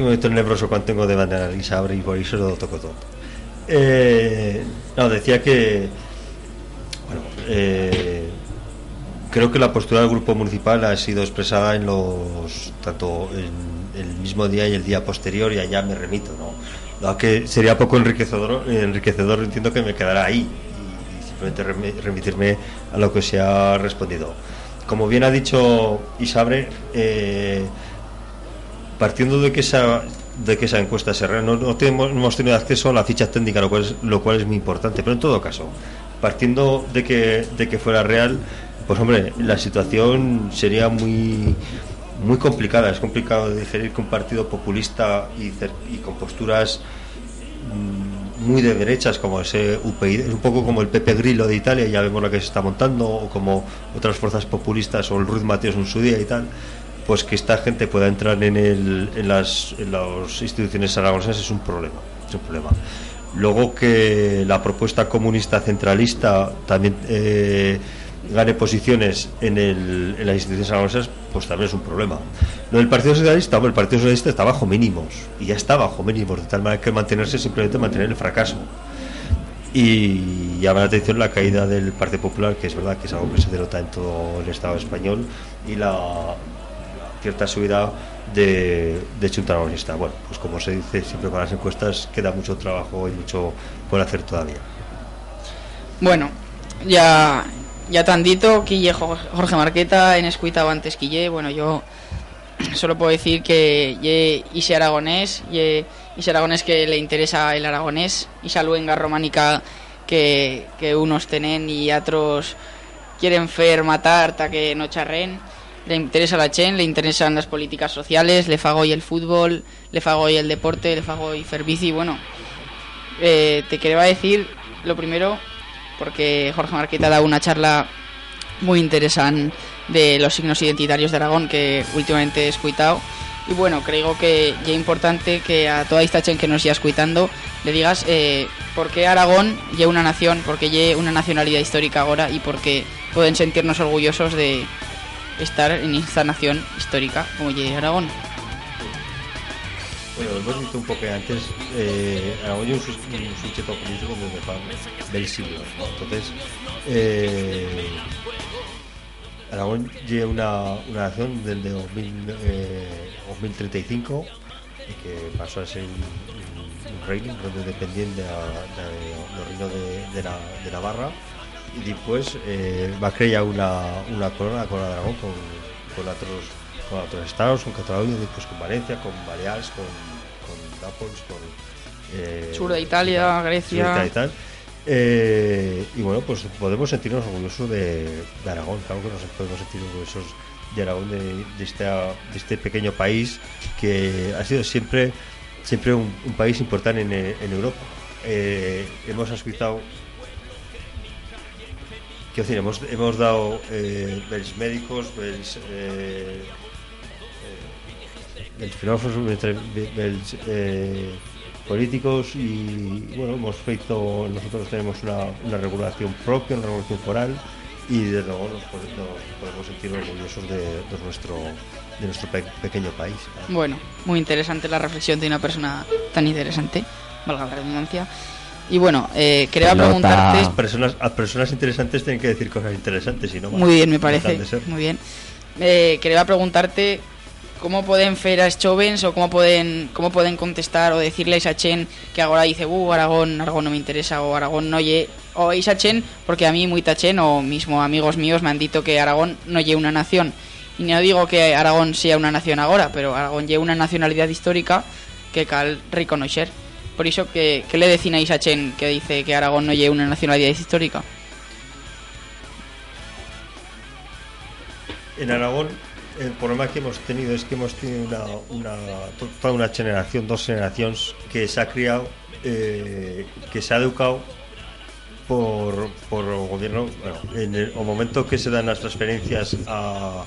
Que me meto nervioso cuando tengo de bandera a Isabre y por eso lo toco todo. Eh, no, decía que. Bueno, eh, creo que la postura del grupo municipal ha sido expresada en los. tanto en el mismo día y el día posterior, y allá me remito, ¿no? Lo que sería poco enriquecedor, enriquecedor entiendo que me quedará ahí y, simplemente remi- remitirme a lo que se ha respondido. Como bien ha dicho Isabre, eh, partiendo de que esa de que esa encuesta se no, no tenemos, hemos tenido acceso a la ficha técnica, lo cual, es, lo cual es muy importante, pero en todo caso, partiendo de que, de que fuera real, pues hombre, la situación sería muy muy complicada, es complicado digerir que un partido populista y, con posturas mm, muy de derechas como ese UPyD, es un poco como el Pepe Grillo de Italia, ya vemos lo que se está montando, o como otras fuerzas populistas o el Ruiz Mateos en su día y tal, pues que esta gente pueda entrar en, las, instituciones aragonesas es un problema, es un problema. Luego que la propuesta comunista centralista también eh, gane posiciones en, las instituciones aragonesas, pues también es un problema. Lo del Partido Socialista, hombre, el Partido Socialista está bajo mínimos, y ya está bajo mínimos, de tal manera que mantenerse simplemente mantener el fracaso. Y llama la atención la caída del Partido Popular, que es verdad que es algo que se denota en todo el Estado español, y la cierta subida de, de Chunta Aragonista. Bueno, pues como se dice siempre con las encuestas, queda mucho trabajo y mucho por hacer todavía. Bueno, ya, ya tan dito, Quille Jo- Jorge Marqueta, en escuitado antes Quille, bueno, yo solo puedo decir que ye ise aragonés, ye ise aragonés que le interesa el aragonés, esa luenga románica que, que unos tienen y otros quieren fer matar hasta que no charren. Le interesa la Chen, le interesan las políticas sociales, le fago y el fútbol, le fago y el deporte, le fago y fer bici, bueno, eh, te quería decir lo primero porque Jorge Marqueta dado una charla muy interesante de los signos identitarios de Aragón que últimamente he escuitado. Y bueno, creo que ya es importante que a toda esta gente que nos ya escuitando le digas eh, por qué Aragón ya una nación, por qué ya una nacionalidad histórica ahora y por qué pueden sentirnos orgullosos de estar en esta nación histórica como ya Aragón. Bueno, hemos dicho un poco antes, eh, Aragón es un, su- un sujeto político desde fa- del siglo. Entonces, eh, Aragón lleva una, una nación desde 2000, eh, 2035 y que pasó a ser un, un, un reino dependiente de, de, del reino de, de, la, de Navarra después eh, va a crear una, una corona, la corona de Aragón con, con otros con otros estados, con Cataluña, después con Valencia, con Baleares, con, con Nápoles, con eh, Sur de Italia, Grecia. Sur de Italia y tal. Eh, y bueno, pues podemos sentirnos orgullosos de, de Aragón, claro que nos podemos sentir orgullosos de Aragón, de, de, esta- de este pequeño país que ha sido siempre, siempre un, un país importante en, en Europa. Eh, hemos escuchado Quiero decir, hemos, hemos dado eh, médicos, dels, eh, eh, filósofos, dels, eh, políticos y bueno, hemos feito, nosotros tenemos una, una regulación propia, una regulación foral y desde luego nos podemos sentir orgullosos de, de nuestro, de nuestro pe- pequeño país. Bueno, muy interesante la reflexión de una persona tan interesante, valga la redundancia. Y bueno, eh, quería preguntarte... A personas, a personas interesantes tienen que decir cosas interesantes y no Muy bien, me parece. Muy bien. Eh, quería preguntarte cómo pueden fer a jóvenes o cómo pueden cómo pueden contestar o decirles a Chen que ahora dice, uh, Aragón, Aragón no me interesa o Aragón no ye o esa Chen porque a mí muy Chen o mismo amigos míos me han dicho que Aragón no ye una nación. Y no digo que Aragón sea una nación ahora, pero Aragón ye una nacionalidad histórica que cal reconocer. Por eso, que, ¿qué le decían a Chen que dice que Aragón no ye una nacionalidad histórica? En Aragón, el problema que hemos tenido es que hemos tenido una, una, to- toda una generación, dos generaciones, que se ha criado, eh, que se ha educado por, por el gobierno. Bueno, en el, momento que se dan las transferencias a,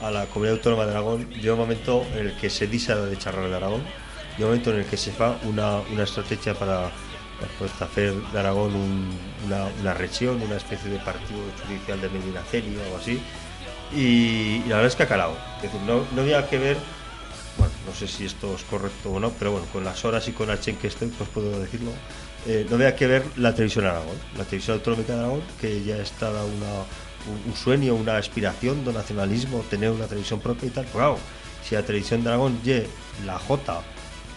la comunidad autónoma de Aragón, llega un momento en el que se disa de charlar de Aragón, un momento en el que se fa una, una estrategia para pues, hacer de Aragón un- una, una región, una especie de partido judicial de Medina Celi o así. Y, la verdad es que ha calado. Es decir, no, no había que ver, bueno, no sé si esto es correcto o no, pero bueno, con las horas y con la chen que estoy, pues puedo decirlo. Eh, no había que ver la televisión de Aragón, la televisión autonómica de Aragón, que ya está un sueño, una aspiración de nacionalismo, tener una televisión propia y tal. Pero claro, si la televisión de Aragón, ye, la J,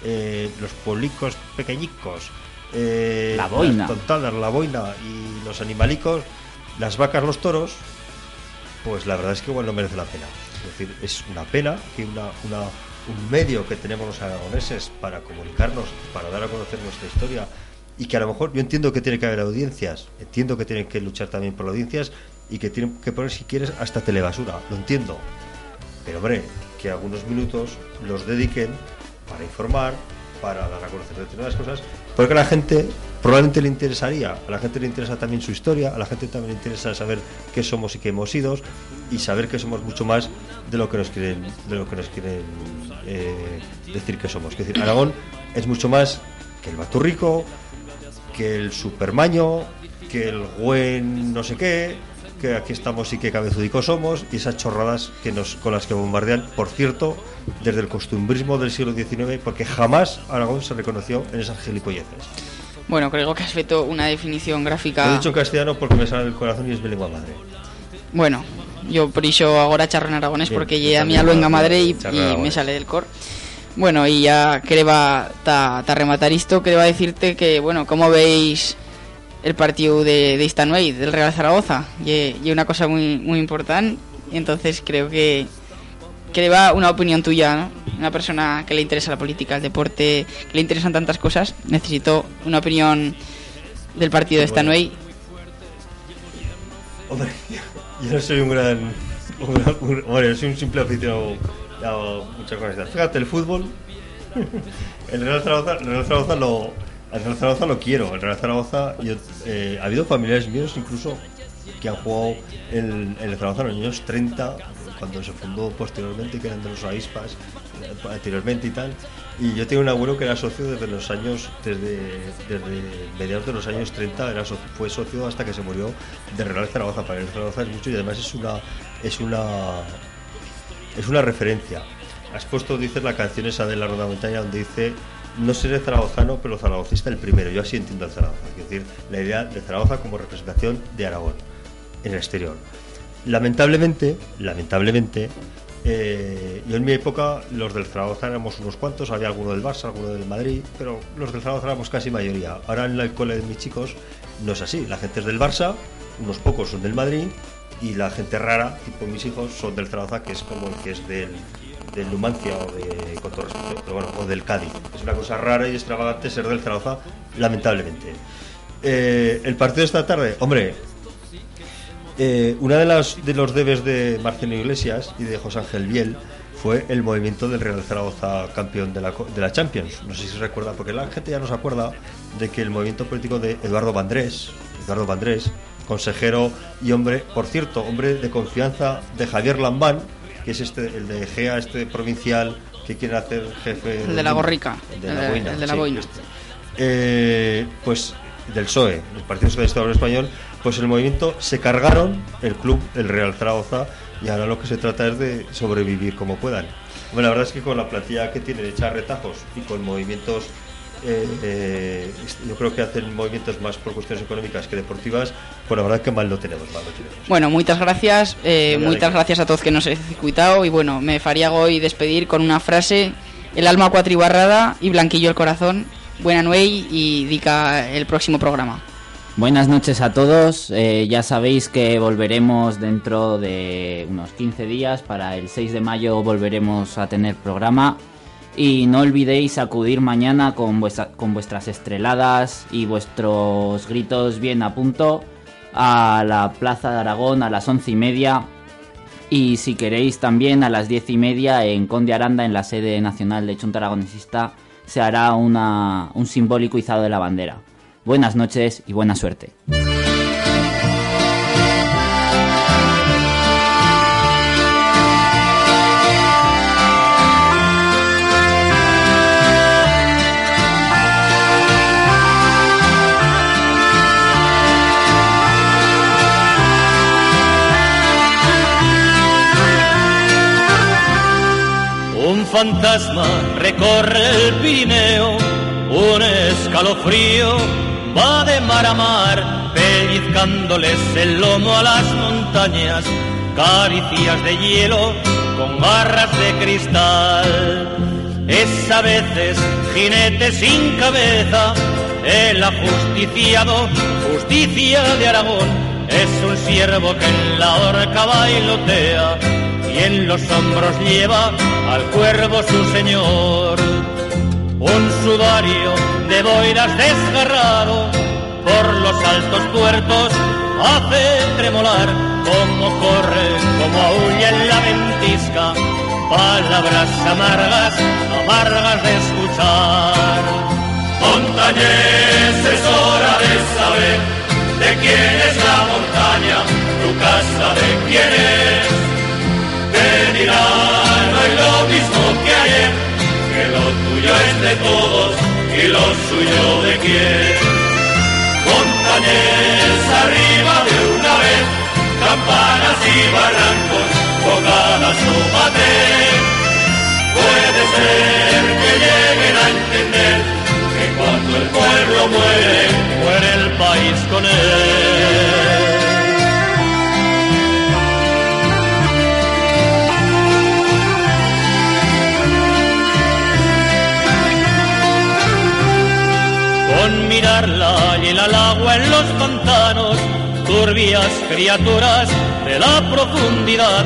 eh, los policos pequeñicos, eh, La boina. las tontadas, la boina y los animalicos, las vacas, los toros, pues la verdad es que igual no merece la pena. Es decir, es una pena que una, una, un medio que tenemos los aragoneses para comunicarnos, para dar a conocer nuestra historia y que a lo mejor yo entiendo que tiene que haber audiencias, entiendo que tienen que luchar también por audiencias y que tienen que poner si quieres hasta telebasura, lo entiendo. Pero hombre, que algunos minutos los dediquen para informar, para dar a conocer determinadas cosas, porque a la gente probablemente le interesaría, a la gente le interesa también su historia, a la gente también le interesa saber qué somos y qué hemos sido y saber que somos mucho más de lo que nos quieren, de lo que nos quieren eh, decir que somos. Es decir, Aragón es mucho más que el Baturrico, que el Supermaño, que el buen no sé qué, que aquí estamos y que cabezudicos somos, y esas chorradas que nos, con las que bombardean, por cierto, desde el costumbrismo del siglo XIX, porque jamás Aragón se reconoció en esas gilipolleces. Bueno, creo que has feito una definición Lo he gráfica dicho en castellano porque me sale el corazón y es mi lengua madre. Bueno, yo por iso agora charro en aragonés Bien, porque yo lle a mi luenga madre y, y me sale del cor. Bueno, y ya quereba ta, ta rematar esto, quereba decirte que, bueno, ¿cómo veis el partido de, de esta noche, del Real Zaragoza? Y, y una cosa muy, muy importante, entonces creo que quereba una opinión tuya, ¿no? Una persona que le interesa la política, el deporte, que le interesan tantas cosas, necesito una opinión del partido de esta noche. Hombre, yo no soy un gran. un gran- un- bueno, soy un simple aficionado muchas cosas. Fíjate, el fútbol. El Real Zaragoza, el Real Zaragoza lo. El Real Zaragoza lo quiero. El Real Zaragoza. yo, eh, ha habido familiares míos incluso que han jugado en, en el Zaragoza en los años 30, cuando se fundó posteriormente, que eran de los avispas, eh, anteriormente y tal. Y yo tengo un abuelo que era socio desde los años, desde, mediados de los años 30, era fue socio hasta que se murió de Real Zaragoza. Para el Zaragoza es mucho y además es una, es una, es una referencia. Has puesto, dices, la canción esa de la Ronda Montaña donde dice no seré zaragozano, pero zaragocista el primero. Yo así entiendo al Zaragoza. Es decir, la idea de Zaragoza como representación de Aragón en el exterior. Lamentablemente, lamentablemente, eh, yo en mi época los del Zaragoza éramos unos cuantos, había alguno del Barça, alguno del Madrid, pero los del Zaragoza éramos casi mayoría. Ahora en el cole de mis chicos no es así, la gente es del Barça, unos pocos son del Madrid y la gente rara, tipo mis hijos, son del Zaragoza, que es como el que es del, del Numancia o de, con todo pero bueno, o del Cádiz. Es una cosa rara y extravagante ser del Zaragoza, lamentablemente. Eh, el partido de esta tarde, hombre, eh, una de las de los debes de Marcelo Iglesias y de José Ángel Biel fue el movimiento del Real Zaragoza campeón de la, de la Champions. No sé si se recuerda, porque la gente ya no se acuerda de que el movimiento político de Eduardo Vandrés, Eduardo Vandrés, consejero y hombre, por cierto, hombre de confianza de Javier Lambán, que es este el de GEA, este provincial que quiere hacer jefe El de la Gorrica, el de la Boina, el de la sí, Boina. este. Eh, pues del PSOE, el Partido Socialista Obrero Español, pues el movimiento se cargaron el club, el Real Zaragoza, y ahora lo que se trata es de sobrevivir como puedan. Bueno, la verdad es que con la plantilla que tiene de echar retajos y con movimientos, eh, eh, yo creo que hacen movimientos más por cuestiones económicas que deportivas, pues la verdad que mal no tenemos, mal no tenemos. Bueno, muchas gracias, eh, muchas gracias a todos que nos he circuitado y bueno, me faría hoy despedir con una frase, el alma cuatribarrada y blanquillo el corazón, buena nuey y dica el próximo programa. Buenas noches a todos. eh, ya sabéis que volveremos dentro de unos 15 días. Para el 6 de mayo volveremos a tener programa. Y no olvidéis acudir mañana con, con vuestras estreladas y vuestros gritos bien a punto a la Plaza de Aragón a las once y media. Y si queréis también a las diez y media en Conde Aranda, en la sede nacional de Junta Aragonesista, se hará una- un simbólico izado de la bandera. Buenas noches y buena suerte. Fantasma recorre el Pirineo, un escalofrío va de mar a mar, pellizcándoles el lomo a las montañas, caricias de hielo con garras de cristal. Es a veces jinete sin cabeza, el ajusticiado, justicia de Aragón, es un siervo que en la horca bailotea y en los hombros lleva al cuervo su señor. Un sudario de boiras desgarrado por los altos puertos hace tremolar como corre, como aúlla en la ventisca, palabras amargas, amargas de escuchar. Montañés, es hora de saber de quién es la montaña, tu casa de quién es. Dirán hoy lo mismo que ayer, que lo tuyo es de todos y lo suyo de quién. Montañés, arriba de una vez, campanas y barrancos, bocadas o bater. Puede ser que lleguen a entender que cuando el pueblo muere, muere el país con él. Mirarla y el agua en los pantanos, turbias criaturas de la profundidad,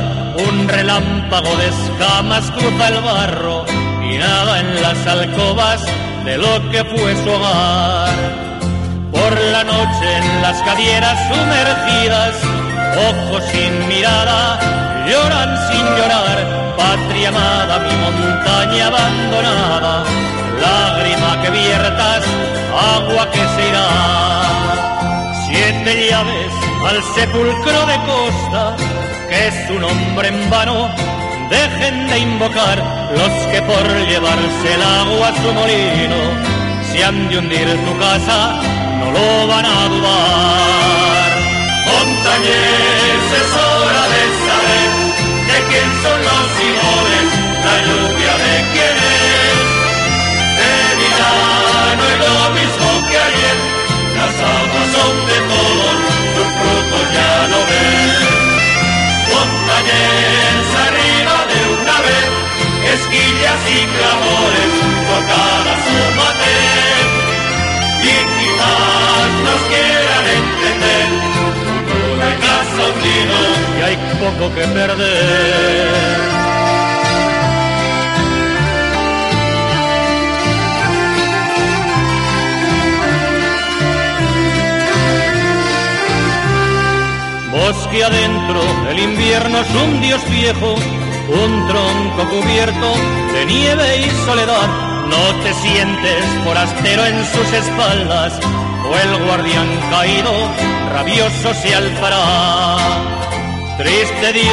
un relámpago de escamas cruza el barro y nada en las alcobas de lo que fue su hogar. Por la noche en las cadieras sumergidas, ojos sin mirada, lloran sin llorar, patria amada, mi montaña abandonada, lágrima que viertas, agua que se irá. Siete llaves al sepulcro de costa, que su nombre en vano dejen de invocar los que por llevarse el agua a su molino, si han de hundir tu casa, no lo van a dudar. Montañés, es hora de saber de quién son los simones, la lluvia las aguas son de todos, sus frutos ya no ven. Montañés, arriba de una vez, esquillas y clamores, tocadas o mater. Y quizás nos quieran entender, en casa hundido, y hay poco que perder. Adentro, el invierno es un dios viejo, un tronco cubierto de nieve y soledad. No te sientes forastero en sus espaldas, o el guardián caído rabioso se alzará. Triste día